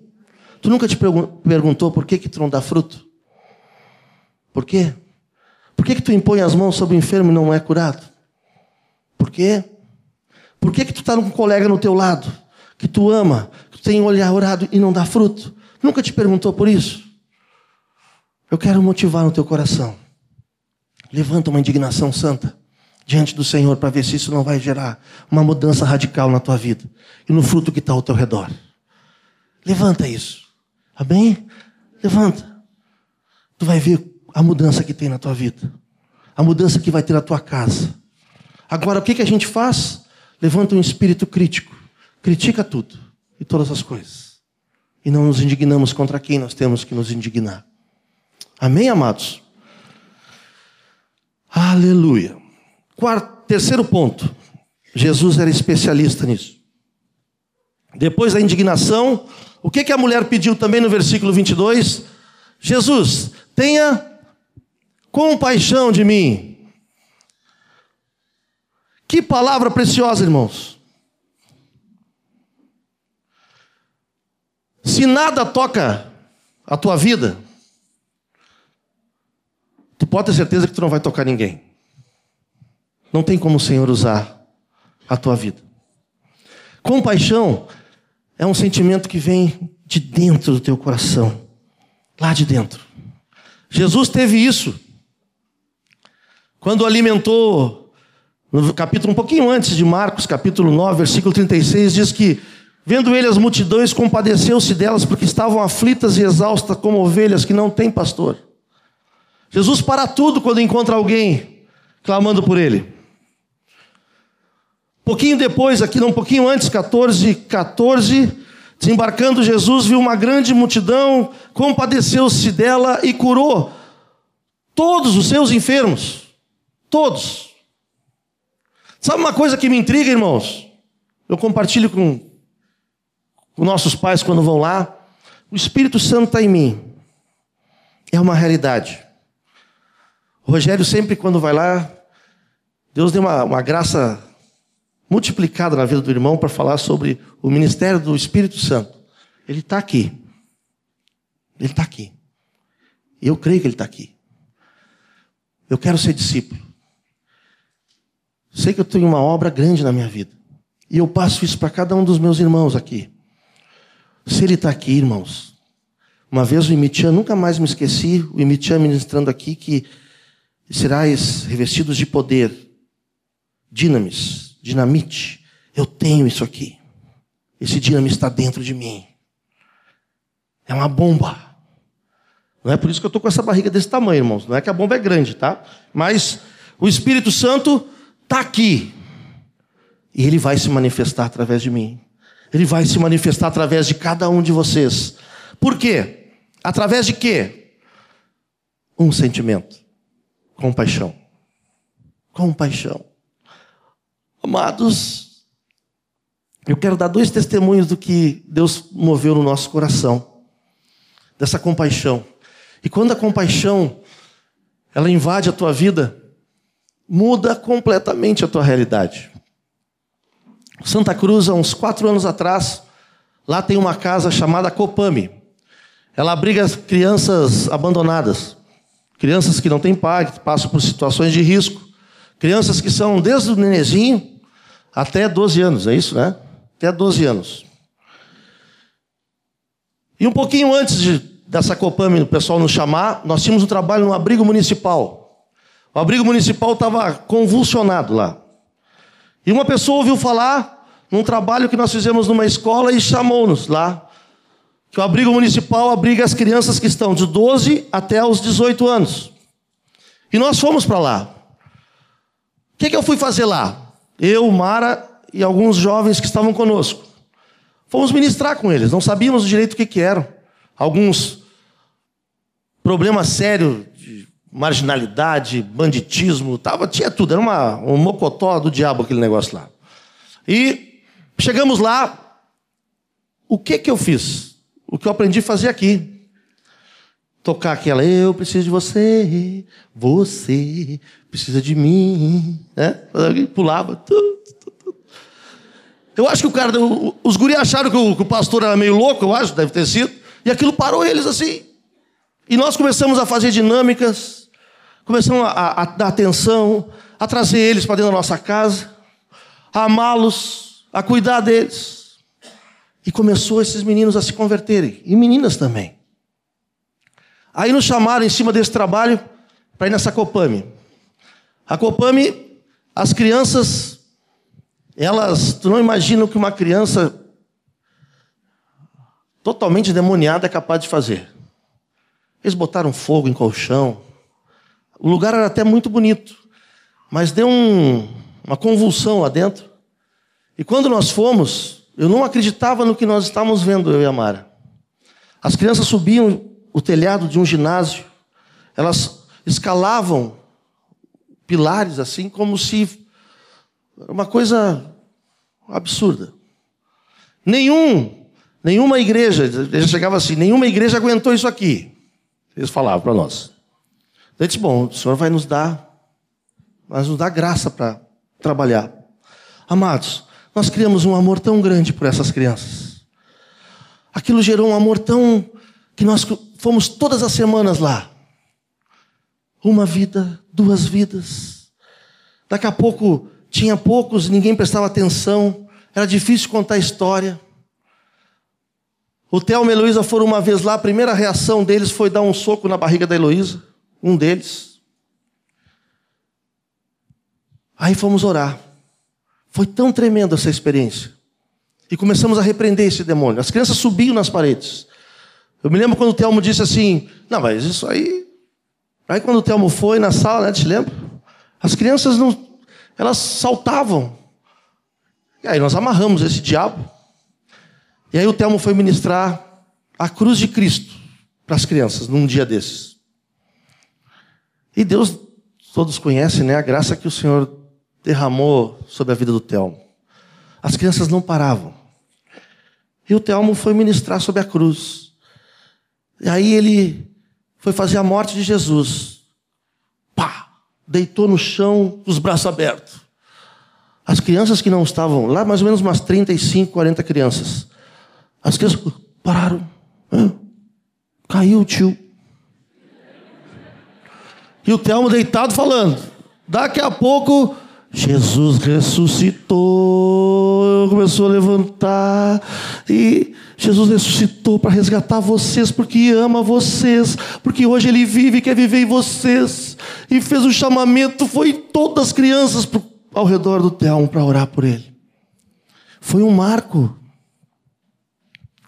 Tu nunca te perguntou por que que tu não dá fruto? Por quê? Por que que tu impõe as mãos sobre o enfermo e não é curado? Por quê? Por que que tu está com um colega no teu lado que tu ama, tem olhar orado e não dá fruto? Nunca te perguntou por isso? Eu quero motivar no teu coração. Levanta uma indignação santa diante do Senhor para ver se isso não vai gerar uma mudança radical na tua vida e no fruto que está ao teu redor. Levanta isso. Amém? Levanta. Tu vai ver a mudança que tem na tua vida. A mudança que vai ter na tua casa. Agora, o que, que a gente faz? Levanta um espírito crítico. Critica tudo e todas as coisas. E não nos indignamos contra quem nós temos que nos indignar. Amém, amados? Aleluia. Quarto, terceiro ponto. Jesus era especialista nisso. Depois da indignação, o que, que a mulher pediu também no versículo 22? Jesus, tenha compaixão de mim. Que palavra preciosa, irmãos. Se nada toca a tua vida, tu pode ter certeza que tu não vai tocar ninguém. Não tem como o Senhor usar a tua vida. Compaixão é um sentimento que vem de dentro do teu coração, lá de dentro. Jesus teve isso quando alimentou, no capítulo um pouquinho antes de Marcos, capítulo 9, versículo 36, diz que Vendo ele as multidões, compadeceu-se delas, porque estavam aflitas e exaustas como ovelhas que não têm pastor. Jesus para tudo quando encontra alguém clamando por ele. Pouquinho depois, aqui um pouquinho antes, 14, 14, desembarcando Jesus, viu uma grande multidão, compadeceu-se dela e curou todos os seus enfermos. Todos. Sabe uma coisa que me intriga, irmãos? Eu compartilho com os nossos pais, quando vão lá, o Espírito Santo está em mim. É uma realidade. O Rogério, sempre quando vai lá, Deus deu uma, uma graça multiplicada na vida do irmão para falar sobre o ministério do Espírito Santo. Ele está aqui. Ele está aqui. Eu creio que ele está aqui. Eu quero ser discípulo. Sei que eu tenho uma obra grande na minha vida. E eu passo isso para cada um dos meus irmãos aqui. Se ele está aqui, irmãos. Uma vez o Imitian, nunca mais me esqueci, o Imitian ministrando aqui que serás revestidos de poder, dinamis, dinamite. Eu tenho isso aqui. Esse dinamite está dentro de mim. É uma bomba. Não é por isso que eu estou com essa barriga desse tamanho, irmãos. Não é que a bomba é grande, tá? Mas o Espírito Santo está aqui. E ele vai se manifestar através de mim. Ele vai se manifestar através de cada um de vocês. Por quê? Através de quê? Um sentimento: compaixão. Compaixão. Amados, Eu quero dar dois testemunhos do que Deus moveu no nosso coração, dessa compaixão. E quando a compaixão ela invade a tua vida, muda completamente a tua realidade. Santa Cruz, há uns quatro anos atrás, lá tem uma casa chamada Copame. Ela abriga crianças abandonadas, crianças que não têm pai, que passam por situações de risco, crianças que são desde o nenezinho até 12 anos, é isso, né? Até 12 anos. E um pouquinho antes de, dessa Copame, o pessoal nos chamar, nós tínhamos um trabalho no abrigo municipal. O abrigo municipal estava convulsionado lá. E uma pessoa ouviu falar num trabalho que nós fizemos numa escola e chamou-nos lá que o abrigo municipal abriga as crianças que estão de 12 até os 18 anos. E nós fomos para lá. O que, que eu fui fazer lá? Eu, Mara e alguns jovens que estavam conosco. Fomos ministrar com eles, não sabíamos direito o que, que eram. Alguns problemas sérios marginalidade, banditismo, tava, tinha tudo, era uma, um mocotó do diabo aquele negócio lá. E chegamos lá, o que que eu fiz? o que eu aprendi a fazer aqui. Tocar aquela, eu preciso de você, você precisa de mim. Né? Pulava. Eu acho que o cara, os guri acharam que o, que o pastor era meio louco, eu acho, deve ter sido. E aquilo parou eles assim. E nós começamos a fazer dinâmicas, começamos a, a dar atenção, a trazer eles para dentro da nossa casa, a amá-los, a cuidar deles. E começou esses meninos a se converterem, e meninas também. Aí nos chamaram em cima desse trabalho para ir nessa Copame. A Copame, as crianças, elas, tu não imagina o que uma criança totalmente demoniada é capaz de fazer. Eles botaram fogo em colchão. O lugar era até muito bonito, mas deu um, uma convulsão lá dentro. E quando nós fomos, eu não acreditava no que nós estávamos vendo, eu e a Mara. As crianças subiam o telhado de um ginásio, elas escalavam pilares assim, como se. uma coisa absurda. Nenhum, nenhuma igreja, ele chegava assim, nenhuma igreja aguentou isso aqui. Eles falavam para nós. Eu disse, bom, o Senhor vai nos dar, vai nos dar graça para trabalhar. Amados, nós criamos um amor tão grande por essas crianças. Aquilo gerou um amor tão que nós fomos todas as semanas lá. Uma vida, duas vidas. Daqui a pouco tinha poucos, ninguém prestava atenção, era difícil contar a história. O Thelma e a Heloísa foram uma vez lá, a primeira reação deles foi dar um soco na barriga da Heloísa, um deles. Aí fomos orar. Foi tão tremenda essa experiência. E começamos a repreender esse demônio. As crianças subiam nas paredes. Eu me lembro quando o Telmo disse assim: Não, mas isso aí. Aí quando o Telmo foi na sala, né, te lembra? As crianças não. Elas saltavam. E aí nós amarramos esse diabo. E aí o Telmo foi ministrar a cruz de Cristo para as crianças num dia desses. E Deus, todos conhecem, né? A graça que o Senhor derramou sobre a vida do Telmo. As crianças não paravam. E o Telmo foi ministrar sobre a cruz. E aí ele foi fazer a morte de Jesus. Pá! Deitou no chão, os braços abertos. As crianças que não estavam lá, mais ou menos umas 35, 40 crianças. As crianças pararam. Caiu o tio. E o Telmo deitado falando. Daqui a pouco Jesus ressuscitou, começou a levantar, e Jesus ressuscitou para resgatar vocês, porque ama vocês, porque hoje Ele vive e quer viver em vocês, e fez o um chamamento, foi todas as crianças ao redor do Telmo para orar por Ele. Foi um marco.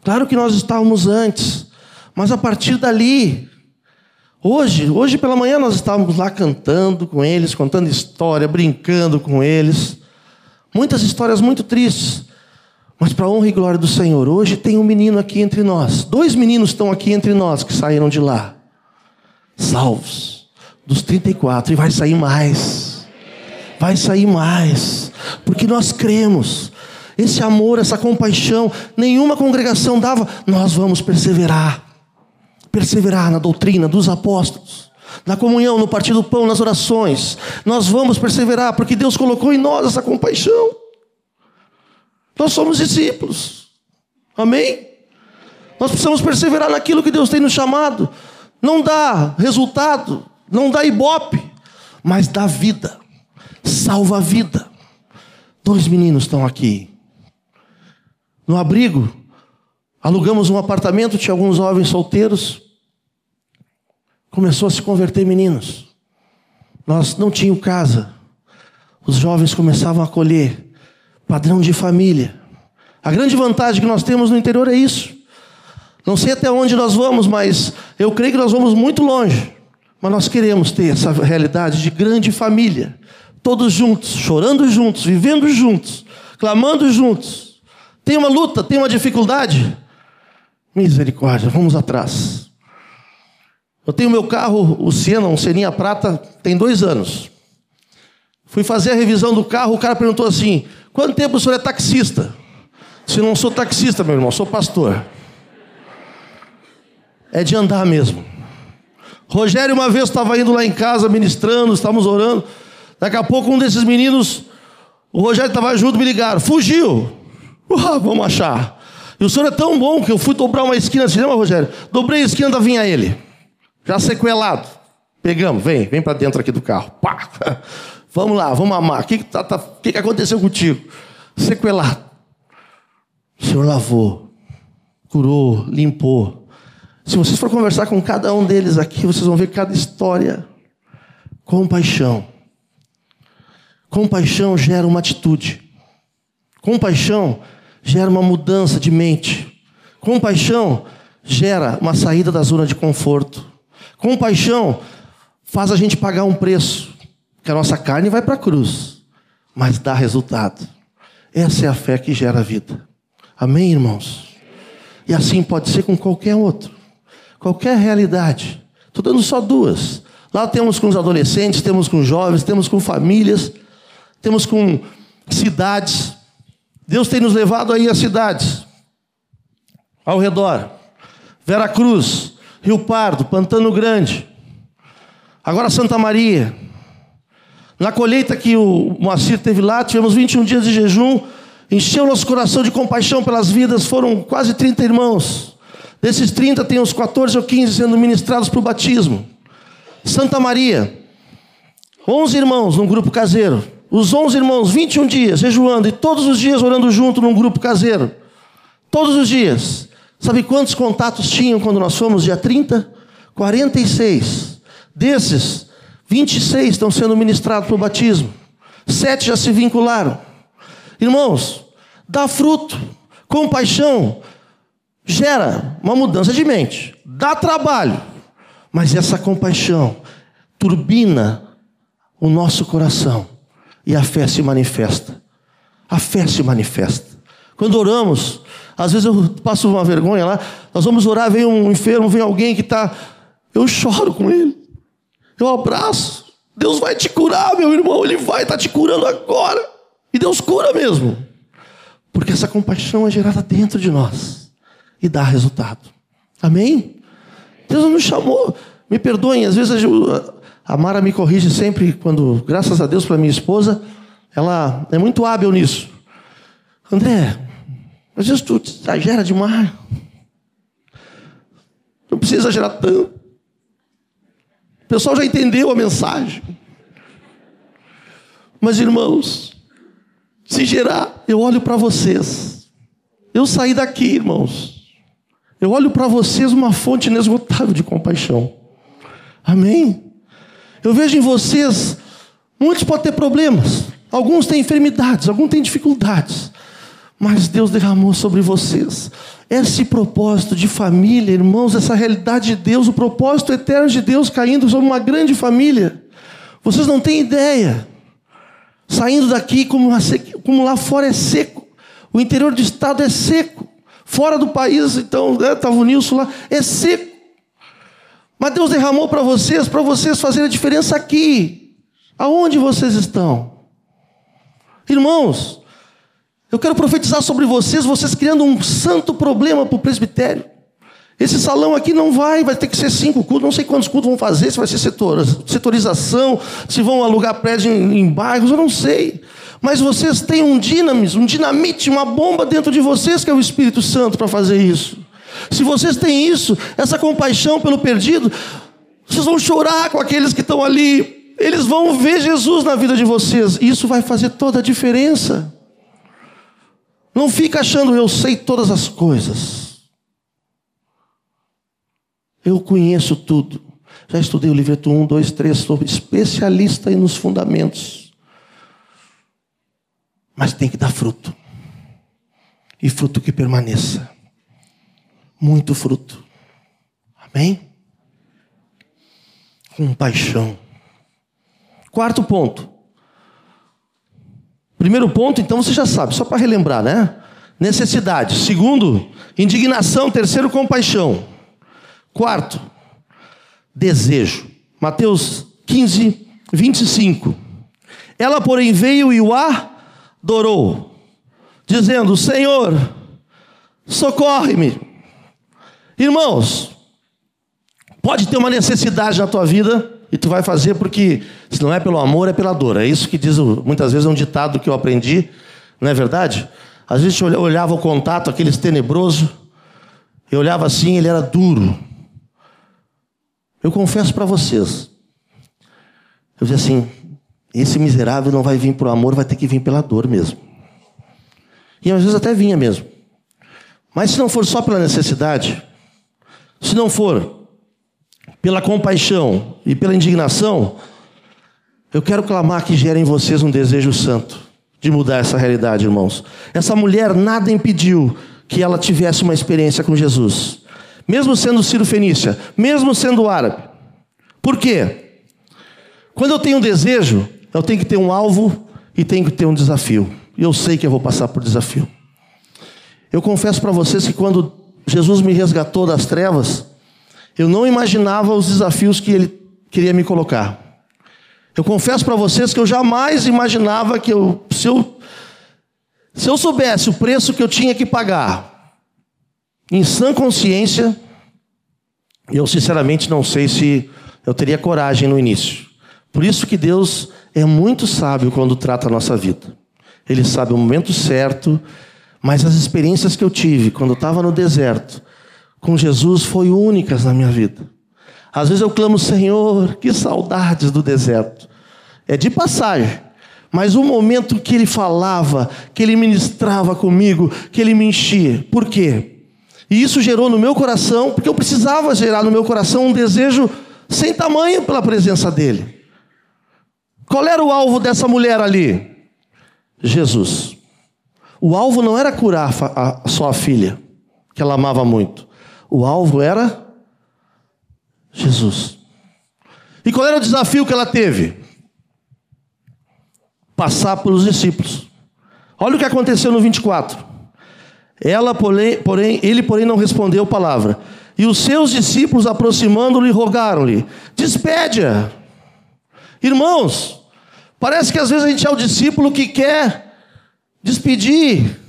Claro que nós estávamos antes, mas a partir dali, Hoje, hoje pela manhã nós estávamos lá cantando com eles, contando história, brincando com eles. Muitas histórias muito tristes. Mas para honra e glória do Senhor, hoje tem um menino aqui entre nós. Dois meninos estão aqui entre nós que saíram de lá. Salvos. Dos 34 e vai sair mais. Vai sair mais, porque nós cremos. esse amor, essa compaixão, nenhuma congregação dava. Nós vamos perseverar. Perseverar na doutrina dos apóstolos, na comunhão, no partir do pão, nas orações. Nós vamos perseverar porque Deus colocou em nós essa compaixão. Nós somos discípulos. Amém? Nós precisamos perseverar naquilo que Deus tem nos chamado. Não dá resultado, não dá ibope, mas dá vida, salva a vida. Dois meninos estão aqui. No abrigo, alugamos um apartamento, tinha alguns jovens solteiros. Começou a se converter meninos. Nós não tínhamos casa. Os jovens começavam a acolher. Padrão de família. A grande vantagem que nós temos no interior é isso. Não sei até onde nós vamos, mas eu creio que nós vamos muito longe. Mas nós queremos ter essa realidade de grande família. Todos juntos, chorando juntos, vivendo juntos, clamando juntos. Tem uma luta, tem uma dificuldade? Misericórdia, vamos atrás. Eu tenho meu carro, o Siena, um Seninha Prata, tem dois anos. Fui fazer a revisão do carro, o cara perguntou assim: quanto tempo o senhor é taxista? Se não sou taxista, meu irmão, sou pastor é de andar mesmo. Rogério, uma vez estava indo lá em casa ministrando, estávamos orando. Daqui a pouco, um desses meninos, o Rogério estava junto, me ligaram: fugiu. Uh, vamos achar. E o senhor é tão bom que eu fui dobrar uma esquina, você lembra, Rogério? Dobrei a esquina, vinha ele, já sequelado. Pegamos, vem, vem para dentro aqui do carro. Pá. (laughs) Vamos lá, vamos amar. O que, que, tá, tá, que, que aconteceu contigo? Sequelado. O senhor lavou, curou, limpou. Se vocês for conversar com cada um deles aqui, vocês vão ver cada história. Compaixão. Compaixão gera uma atitude. Compaixão gera uma mudança de mente. Compaixão gera uma saída da zona de conforto. Compaixão faz a gente pagar um preço, que a nossa carne vai para a cruz, mas dá resultado. Essa é a fé que gera vida. Amém, irmãos? E assim pode ser com qualquer outro qualquer realidade. Estou dando só duas. Lá temos com os adolescentes, temos com jovens, temos com famílias, temos com cidades. Deus tem nos levado aí a cidades ao redor. Vera Cruz, Rio Pardo, Pantano Grande. Agora Santa Maria. Na colheita que o Moacir teve lá, tivemos 21 dias de jejum. Encheu nosso coração de compaixão pelas vidas. Foram quase 30 irmãos. Desses 30, tem uns 14 ou 15 sendo ministrados para o batismo. Santa Maria, 11 irmãos num grupo caseiro. Os 11 irmãos, 21 dias jejuando e todos os dias orando junto num grupo caseiro. Todos os dias. Sabe quantos contatos tinham quando nós fomos dia 30? 46. Desses, 26 estão sendo ministrados para o batismo. Sete já se vincularam. Irmãos, dá fruto, compaixão, gera uma mudança de mente, dá trabalho, mas essa compaixão turbina o nosso coração e a fé se manifesta. A fé se manifesta. Quando oramos, às vezes eu passo uma vergonha lá, nós vamos orar, vem um enfermo, vem alguém que está. Eu choro com ele, eu abraço. Deus vai te curar, meu irmão, Ele vai estar tá te curando agora. E Deus cura mesmo, porque essa compaixão é gerada dentro de nós e dá resultado. Amém? Deus não nos chamou. Me perdoem, às vezes a Mara me corrige sempre quando, graças a Deus para minha esposa, ela é muito hábil nisso. André, às vezes tu exagera demais. Não precisa exagerar tanto. O pessoal já entendeu a mensagem. Mas irmãos, se gerar, eu olho para vocês. Eu saí daqui, irmãos. Eu olho para vocês uma fonte inesgotável de compaixão. Amém? Eu vejo em vocês, muitos podem ter problemas, alguns têm enfermidades, alguns têm dificuldades, mas Deus derramou sobre vocês esse propósito de família, irmãos, essa realidade de Deus, o propósito eterno de Deus caindo sobre uma grande família. Vocês não têm ideia. Saindo daqui, como lá, como lá fora é seco, o interior do estado é seco. Fora do país, então, estava né, o Nilson lá, é seco. Mas Deus derramou para vocês, para vocês fazerem a diferença aqui. Aonde vocês estão? Irmãos, Eu quero profetizar sobre vocês, vocês criando um santo problema para o presbitério. Esse salão aqui não vai, vai ter que ser cinco cultos, não sei quantos cultos vão fazer, se vai ser setor, setorização, se vão alugar prédio em, em bairros, eu não sei. Mas vocês têm um dinamis, um dinamite, uma bomba dentro de vocês que é o Espírito Santo para fazer isso. Se vocês têm isso, essa compaixão pelo perdido, vocês vão chorar com aqueles que estão ali. Eles vão ver Jesus na vida de vocês. Isso vai fazer toda a diferença. Não fica achando eu sei todas as coisas. Eu conheço tudo. Já estudei o livreto 1, 2, 3, sou especialista nos fundamentos. Mas tem que dar fruto. E fruto que permaneça. Muito fruto. Amém? Com paixão. Quarto ponto. Primeiro ponto, então você já sabe, só para relembrar, né? Necessidade. Segundo, indignação. Terceiro, compaixão. Quarto, desejo. Mateus 15, 25. Ela, porém, veio e o adorou, dizendo: Senhor, socorre-me. Irmãos, pode ter uma necessidade na tua vida e tu vai fazer porque se não é pelo amor, é pela dor. É isso que diz muitas vezes é um ditado que eu aprendi, não é verdade? Às vezes eu olhava o contato, aqueles tenebroso, eu olhava assim, ele era duro. Eu confesso para vocês. Eu disse assim: esse miserável não vai vir por amor, vai ter que vir pela dor mesmo. E às vezes até vinha mesmo. Mas se não for só pela necessidade, se não for pela compaixão e pela indignação, eu quero clamar que gere em vocês um desejo santo de mudar essa realidade, irmãos. Essa mulher nada impediu que ela tivesse uma experiência com Jesus mesmo sendo Ciro Fenícia, mesmo sendo árabe. Por quê? Quando eu tenho um desejo, eu tenho que ter um alvo e tenho que ter um desafio. E eu sei que eu vou passar por desafio. Eu confesso para vocês que quando Jesus me resgatou das trevas, eu não imaginava os desafios que ele queria me colocar. Eu confesso para vocês que eu jamais imaginava que eu, se eu, se eu soubesse o preço que eu tinha que pagar em sã consciência, eu sinceramente não sei se eu teria coragem no início. Por isso que Deus é muito sábio quando trata a nossa vida. Ele sabe o momento certo, mas as experiências que eu tive quando eu estava no deserto com Jesus foi únicas na minha vida. Às vezes eu clamo, Senhor, que saudades do deserto. É de passagem. Mas o momento que ele falava, que ele ministrava comigo, que ele me enchia. Por quê? E isso gerou no meu coração, porque eu precisava gerar no meu coração um desejo sem tamanho pela presença dele. Qual era o alvo dessa mulher ali? Jesus. O alvo não era curar a sua filha, que ela amava muito. O alvo era Jesus. E qual era o desafio que ela teve? Passar pelos discípulos. Olha o que aconteceu no 24. Ela, porém, ele, porém, não respondeu palavra. E os seus discípulos, aproximando-lhe, rogaram-lhe: Despede-a. Irmãos, parece que às vezes a gente é o discípulo que quer despedir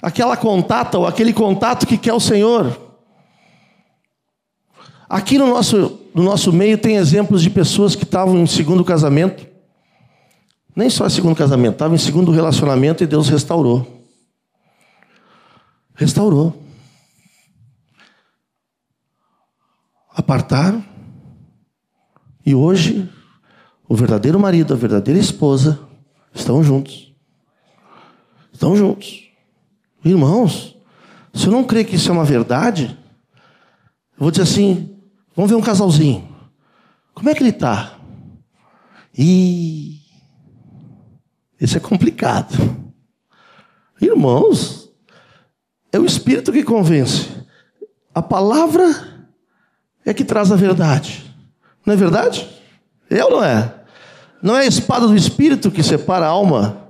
aquela contata ou aquele contato que quer o Senhor. Aqui no nosso, no nosso meio tem exemplos de pessoas que estavam em segundo casamento. Nem só em segundo casamento, estavam em segundo relacionamento e Deus restaurou. Restaurou. Apartaram. E hoje, o verdadeiro marido, a verdadeira esposa estão juntos. Estão juntos. Irmãos, se eu não crê que isso é uma verdade, eu vou dizer assim: vamos ver um casalzinho. Como é que ele está? E isso é complicado. Irmãos, é o Espírito que convence. A palavra é que traz a verdade. Não é verdade? É ou não é? Não é a espada do Espírito que separa a alma?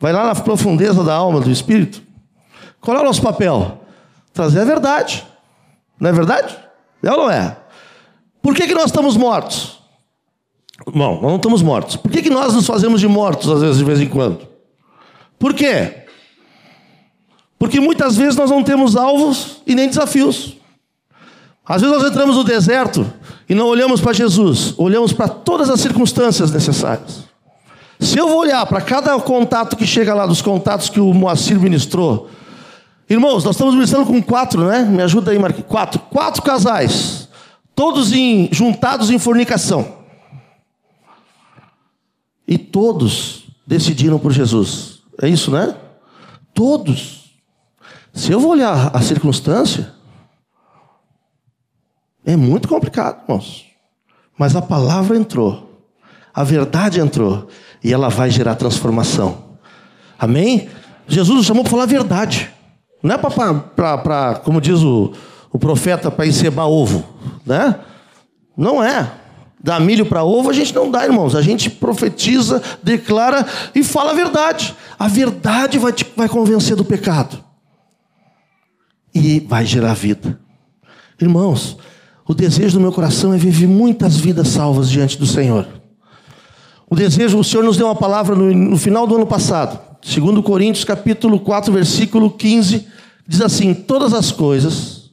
Vai lá na profundeza da alma do Espírito? Qual é o nosso papel? Trazer a verdade. Não é verdade? É ou não é? Por que, que nós estamos mortos? Bom, nós não estamos mortos. Por que, que nós nos fazemos de mortos, às vezes, de vez em quando? Por quê? Porque muitas vezes nós não temos alvos e nem desafios. Às vezes nós entramos no deserto e não olhamos para Jesus, olhamos para todas as circunstâncias necessárias. Se eu vou olhar para cada contato que chega lá, dos contatos que o Moacir ministrou, irmãos, nós estamos ministrando com quatro, né? Me ajuda aí, Marquinhos. Quatro. Quatro casais, todos em, juntados em fornicação. E todos decidiram por Jesus. É isso, né? Todos. Se eu vou olhar a circunstância, é muito complicado, irmãos. Mas a palavra entrou, a verdade entrou, e ela vai gerar transformação. Amém? Jesus nos chamou para falar a verdade. Não é para, como diz o, o profeta, para encebar ovo. Né? Não é. Dar milho para ovo a gente não dá, irmãos. A gente profetiza, declara e fala a verdade. A verdade vai te vai convencer do pecado. E vai gerar vida. Irmãos, o desejo do meu coração é viver muitas vidas salvas diante do Senhor. O desejo, o Senhor nos deu uma palavra no, no final do ano passado, segundo Coríntios capítulo 4, versículo 15, diz assim: Todas as coisas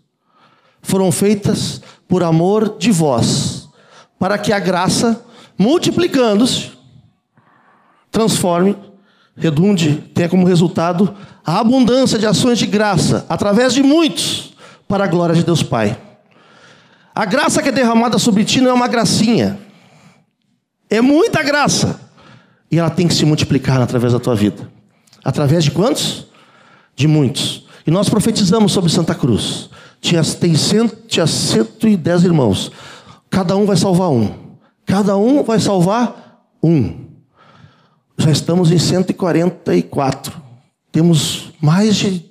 foram feitas por amor de vós, para que a graça, multiplicando-se, transforme, redunde, tenha como resultado a abundância de ações de graça, através de muitos, para a glória de Deus Pai. A graça que é derramada sobre ti não é uma gracinha. É muita graça. E ela tem que se multiplicar através da tua vida. Através de quantos? De muitos. E nós profetizamos sobre Santa Cruz. Tinha, tem cento, tinha 110 irmãos. Cada um vai salvar um. Cada um vai salvar um. Já estamos em 144. Temos mais de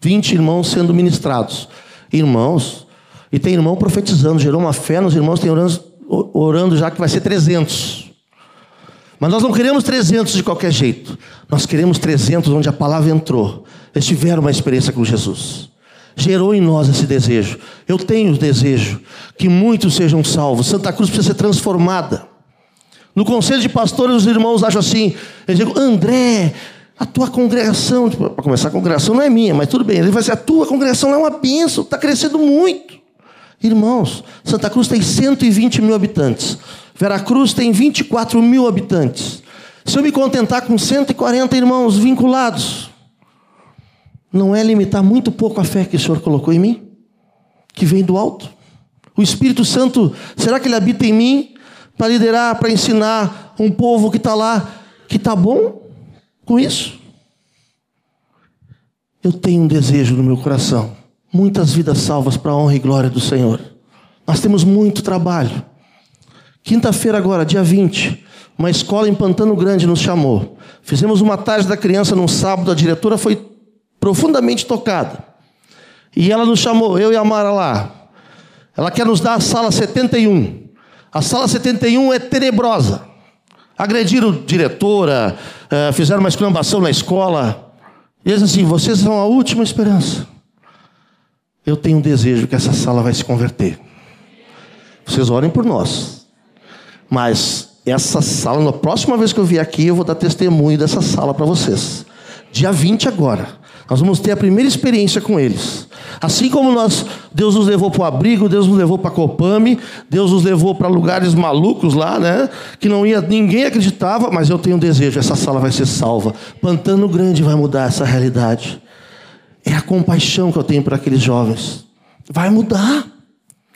20 irmãos sendo ministrados. Irmãos, e tem irmão profetizando, gerou uma fé nos irmãos, tem orando, orando já que vai ser 300. Mas nós não queremos 300 de qualquer jeito. Nós queremos 300 onde a palavra entrou. Eles tiveram uma experiência com Jesus. Gerou em nós esse desejo. Eu tenho o desejo que muitos sejam salvos. Santa Cruz precisa ser transformada. No conselho de pastores, os irmãos acham assim: eles dizem, André, a tua congregação, para começar, a congregação não é minha, mas tudo bem. Ele vai dizer: a tua congregação é uma bênção, está crescendo muito. Irmãos, Santa Cruz tem 120 mil habitantes. Veracruz tem 24 mil habitantes. Se eu me contentar com 140 irmãos vinculados, não é limitar muito pouco a fé que o Senhor colocou em mim? Que vem do alto? O Espírito Santo, será que ele habita em mim para liderar, para ensinar um povo que está lá, que está bom com isso? Eu tenho um desejo no meu coração muitas vidas salvas para a honra e glória do Senhor. Nós temos muito trabalho. Quinta-feira, agora, dia 20, uma escola em Pantano Grande nos chamou. Fizemos uma tarde da criança num sábado, a diretora foi profundamente tocada. E ela nos chamou, eu e a Mara lá. Ela quer nos dar a sala 71. A sala 71 é tenebrosa. Agrediram diretora, eh, fizeram uma exclamação na escola. E eles assim: vocês são a última esperança. Eu tenho um desejo que essa sala vai se converter. Vocês orem por nós. Mas essa sala, na próxima vez que eu vier aqui, eu vou dar testemunho dessa sala para vocês. Dia 20 agora. Nós vamos ter a primeira experiência com eles. Assim como nós, Deus nos levou para o abrigo, Deus nos levou para Copame, Deus nos levou para lugares malucos lá, né? Que não ia, ninguém acreditava, mas eu tenho um desejo, essa sala vai ser salva. Pantano Grande vai mudar essa realidade. É a compaixão que eu tenho para aqueles jovens. Vai mudar.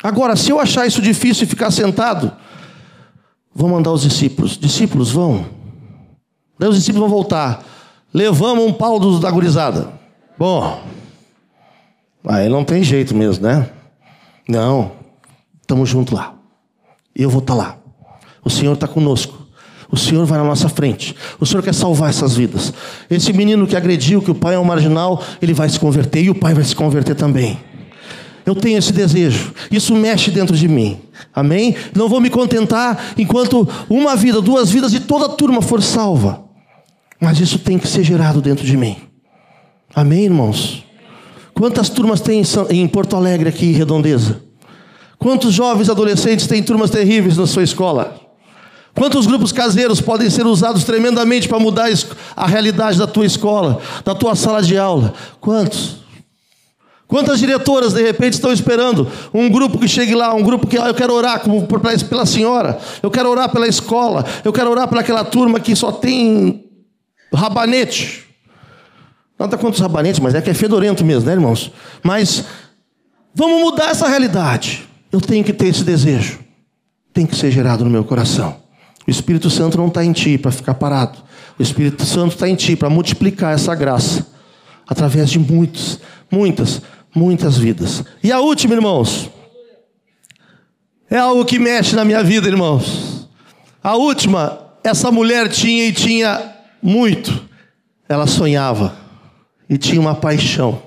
Agora, se eu achar isso difícil e ficar sentado, vou mandar os discípulos. Discípulos, vão. Daí os discípulos vão voltar. Levamos um pau dos, da gurizada. Bom, aí não tem jeito mesmo, né? Não, estamos juntos lá. Eu vou estar tá lá. O Senhor está conosco. O Senhor vai na nossa frente. O Senhor quer salvar essas vidas. Esse menino que agrediu, que o pai é um marginal, ele vai se converter e o pai vai se converter também. Eu tenho esse desejo. Isso mexe dentro de mim. Amém? Não vou me contentar enquanto uma vida, duas vidas e toda a turma for salva. Mas isso tem que ser gerado dentro de mim. Amém, irmãos? Quantas turmas tem em Porto Alegre aqui, Redondeza? Quantos jovens adolescentes têm turmas terríveis na sua escola? Quantos grupos caseiros podem ser usados tremendamente para mudar a realidade da tua escola, da tua sala de aula? Quantos? Quantas diretoras de repente estão esperando um grupo que chegue lá, um grupo que ah, eu quero orar pela senhora, eu quero orar pela escola, eu quero orar pelaquela turma que só tem rabanete. Nada contra os rabanetes, mas é que é fedorento mesmo, né, irmãos? Mas vamos mudar essa realidade. Eu tenho que ter esse desejo. Tem que ser gerado no meu coração. O Espírito Santo não está em ti para ficar parado. O Espírito Santo está em ti para multiplicar essa graça através de muitos, muitas, muitas vidas. E a última, irmãos, é algo que mexe na minha vida, irmãos. A última, essa mulher tinha e tinha muito. Ela sonhava e tinha uma paixão.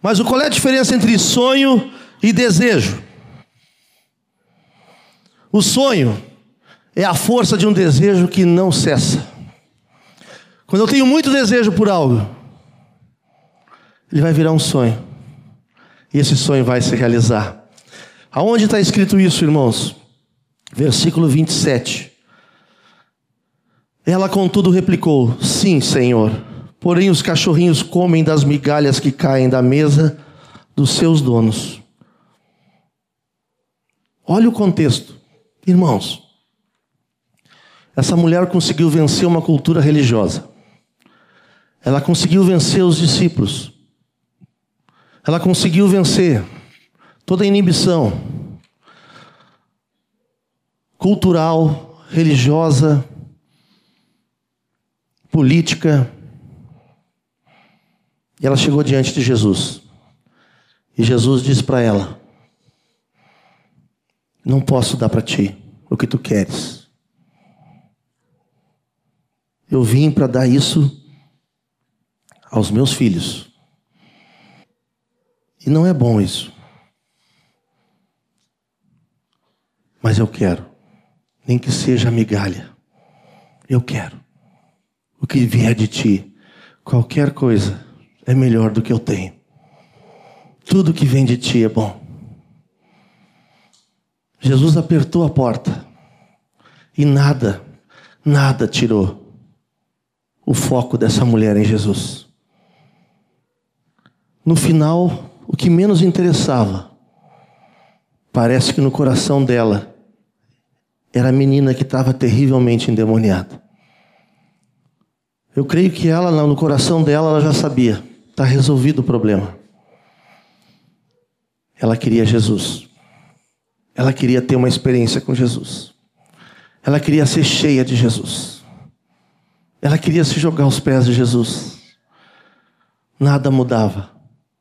Mas qual é a diferença entre sonho e desejo? O sonho é a força de um desejo que não cessa. Quando eu tenho muito desejo por algo, ele vai virar um sonho. E esse sonho vai se realizar. Aonde está escrito isso, irmãos? Versículo 27. Ela, contudo, replicou: Sim, Senhor. Porém, os cachorrinhos comem das migalhas que caem da mesa dos seus donos. Olha o contexto. Irmãos, essa mulher conseguiu vencer uma cultura religiosa. Ela conseguiu vencer os discípulos. Ela conseguiu vencer toda a inibição cultural, religiosa, política. E ela chegou diante de Jesus. E Jesus disse para ela: Não posso dar para ti o que tu queres. Eu vim para dar isso aos meus filhos. E não é bom isso. Mas eu quero. Nem que seja migalha. Eu quero. O que vier de ti, qualquer coisa, é melhor do que eu tenho. Tudo que vem de ti é bom. Jesus apertou a porta e nada, nada tirou o foco dessa mulher em Jesus. No final, o que menos interessava, parece que no coração dela, era a menina que estava terrivelmente endemoniada. Eu creio que ela, no coração dela, ela já sabia, está resolvido o problema. Ela queria Jesus. Ela queria ter uma experiência com Jesus. Ela queria ser cheia de Jesus. Ela queria se jogar aos pés de Jesus. Nada mudava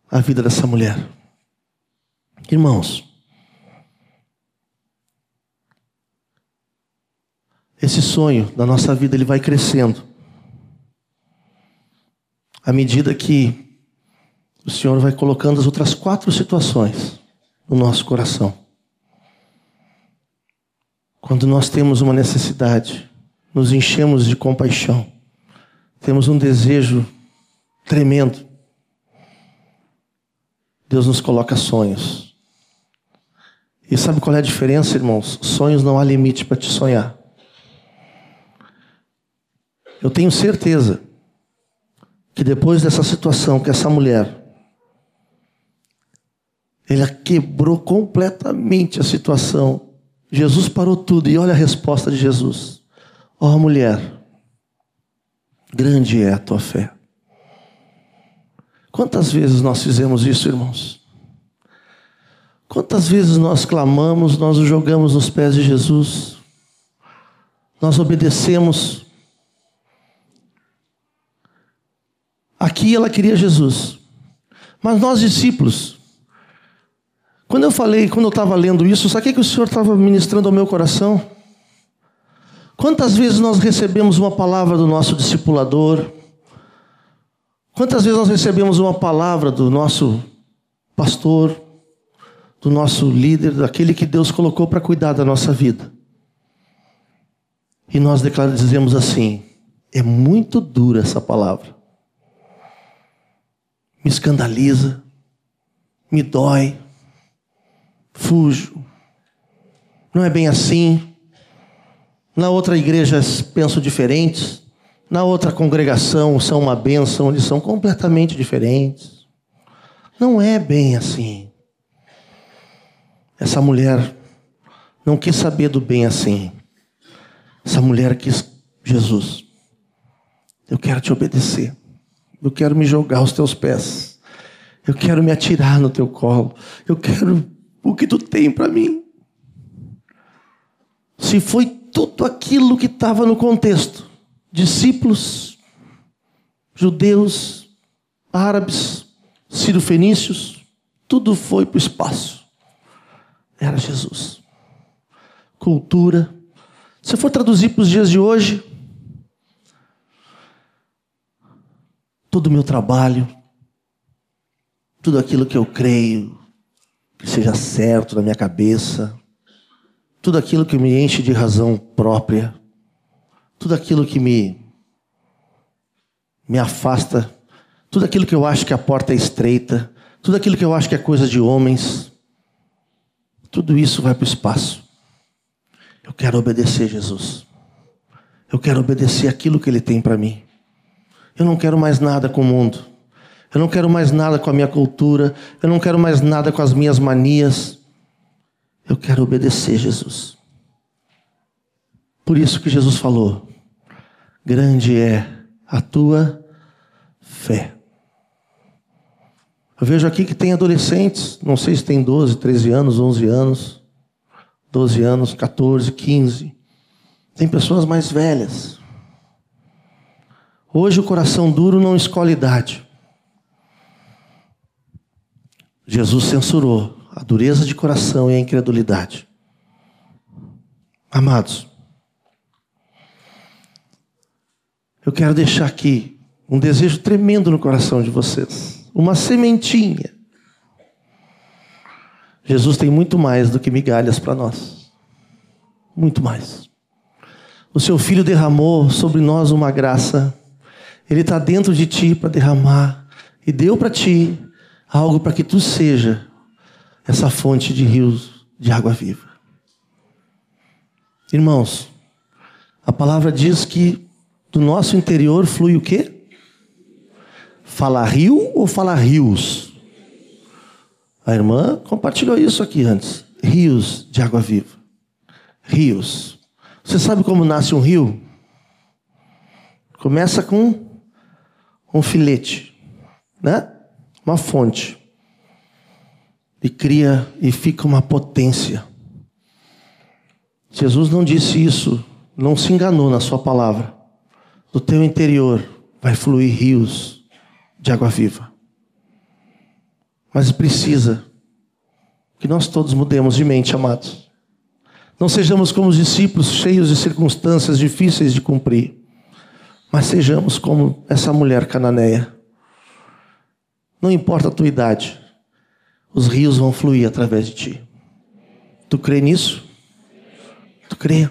a vida dessa mulher. Irmãos, esse sonho da nossa vida ele vai crescendo. À medida que o Senhor vai colocando as outras quatro situações no nosso coração. Quando nós temos uma necessidade, nos enchemos de compaixão, temos um desejo tremendo. Deus nos coloca sonhos. E sabe qual é a diferença, irmãos? Sonhos não há limite para te sonhar. Eu tenho certeza que depois dessa situação que essa mulher ela quebrou completamente a situação. Jesus parou tudo e olha a resposta de Jesus. Ó oh, mulher, grande é a tua fé. Quantas vezes nós fizemos isso, irmãos? Quantas vezes nós clamamos, nós jogamos nos pés de Jesus, nós obedecemos. Aqui ela queria Jesus, mas nós discípulos, quando eu falei, quando eu estava lendo isso, sabe o que o Senhor estava ministrando ao meu coração? Quantas vezes nós recebemos uma palavra do nosso discipulador? Quantas vezes nós recebemos uma palavra do nosso pastor, do nosso líder, daquele que Deus colocou para cuidar da nossa vida? E nós declaramos, dizemos assim: é muito dura essa palavra. Me escandaliza, me dói, fujo. Não é bem assim. Na outra igreja pensam diferentes. Na outra congregação são uma bênção, eles são completamente diferentes. Não é bem assim. Essa mulher não quis saber do bem assim. Essa mulher quis Jesus. Eu quero te obedecer. Eu quero me jogar aos teus pés. Eu quero me atirar no teu colo. Eu quero o que tu tem para mim. Se foi tudo aquilo que estava no contexto, discípulos, judeus, árabes, sírio-fenícios, tudo foi para o espaço. Era Jesus. Cultura. Se for traduzir para os dias de hoje, todo o meu trabalho, tudo aquilo que eu creio que seja certo na minha cabeça, tudo aquilo que me enche de razão própria, tudo aquilo que me me afasta, tudo aquilo que eu acho que a porta é estreita, tudo aquilo que eu acho que é coisa de homens, tudo isso vai para o espaço. Eu quero obedecer Jesus. Eu quero obedecer aquilo que Ele tem para mim. Eu não quero mais nada com o mundo. Eu não quero mais nada com a minha cultura. Eu não quero mais nada com as minhas manias. Eu quero obedecer Jesus. Por isso que Jesus falou: grande é a tua fé. Eu vejo aqui que tem adolescentes, não sei se tem 12, 13 anos, 11 anos, 12 anos, 14, 15. Tem pessoas mais velhas. Hoje o coração duro não escolhe idade. Jesus censurou a dureza de coração e a incredulidade. Amados, eu quero deixar aqui um desejo tremendo no coração de vocês, uma sementinha. Jesus tem muito mais do que migalhas para nós, muito mais. O seu filho derramou sobre nós uma graça ele está dentro de ti para derramar e deu para ti algo para que tu seja essa fonte de rios de água viva. Irmãos, a palavra diz que do nosso interior flui o quê? Fala rio ou fala rios? A irmã compartilhou isso aqui antes. Rios de água viva. Rios. Você sabe como nasce um rio? Começa com um filete, né? Uma fonte. E cria e fica uma potência. Jesus não disse isso, não se enganou na sua palavra. Do teu interior vai fluir rios de água viva. Mas precisa que nós todos mudemos de mente, amados. Não sejamos como os discípulos cheios de circunstâncias difíceis de cumprir. Mas sejamos como essa mulher cananeia. Não importa a tua idade, os rios vão fluir através de ti. Tu crê nisso? Tu crê?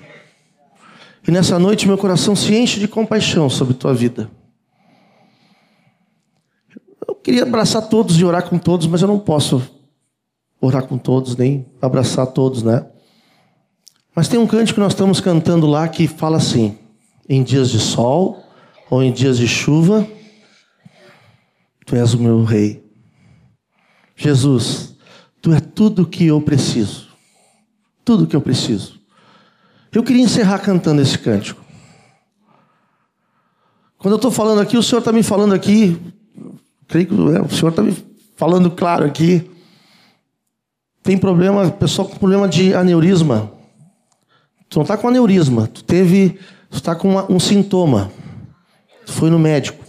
E nessa noite meu coração se enche de compaixão sobre tua vida. Eu queria abraçar todos e orar com todos, mas eu não posso orar com todos, nem abraçar todos, né? Mas tem um cântico que nós estamos cantando lá que fala assim: em dias de sol, ou em dias de chuva, tu és o meu rei. Jesus, tu é tudo o que eu preciso. Tudo o que eu preciso. Eu queria encerrar cantando esse cântico. Quando eu estou falando aqui, o Senhor está me falando aqui, creio que é, o Senhor está me falando claro aqui. Tem problema, pessoal com problema de aneurisma. Tu não está com aneurisma, tu teve, tu está com uma, um sintoma. Tu foi no médico.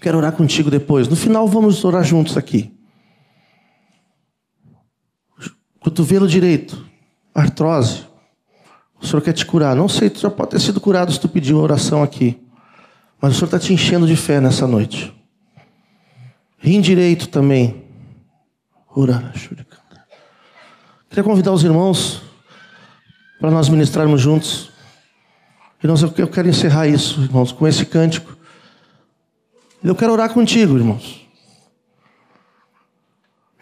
Quero orar contigo depois. No final, vamos orar juntos aqui. Cotovelo direito, artrose. O Senhor quer te curar. Não sei, tu já pode ter sido curado se tu pediu oração aqui. Mas o Senhor está te enchendo de fé nessa noite. Rim direito também. Queria convidar os irmãos para nós ministrarmos juntos. Irmãos, eu quero encerrar isso, irmãos, com esse cântico. Eu quero orar contigo, irmãos.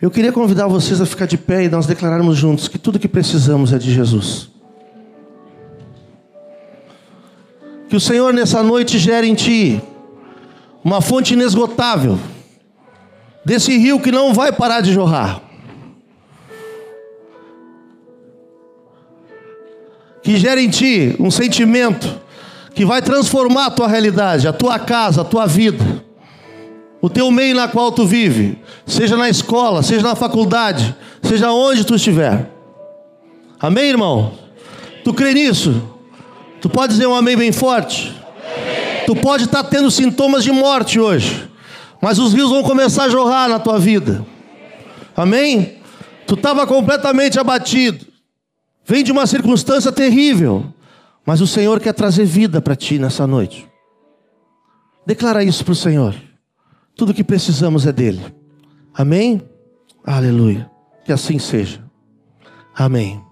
Eu queria convidar vocês a ficar de pé e nós declararmos juntos que tudo que precisamos é de Jesus. Que o Senhor nessa noite gere em ti uma fonte inesgotável desse rio que não vai parar de jorrar. Que gere em ti um sentimento que vai transformar a tua realidade, a tua casa, a tua vida, o teu meio na qual tu vive, seja na escola, seja na faculdade, seja onde tu estiver. Amém, irmão? Tu crê nisso? Tu pode dizer um amém bem forte? Tu pode estar tendo sintomas de morte hoje, mas os rios vão começar a jorrar na tua vida. Amém? Tu estava completamente abatido. Vem de uma circunstância terrível, mas o Senhor quer trazer vida para ti nessa noite. Declara isso para o Senhor. Tudo que precisamos é dele. Amém? Aleluia. Que assim seja. Amém.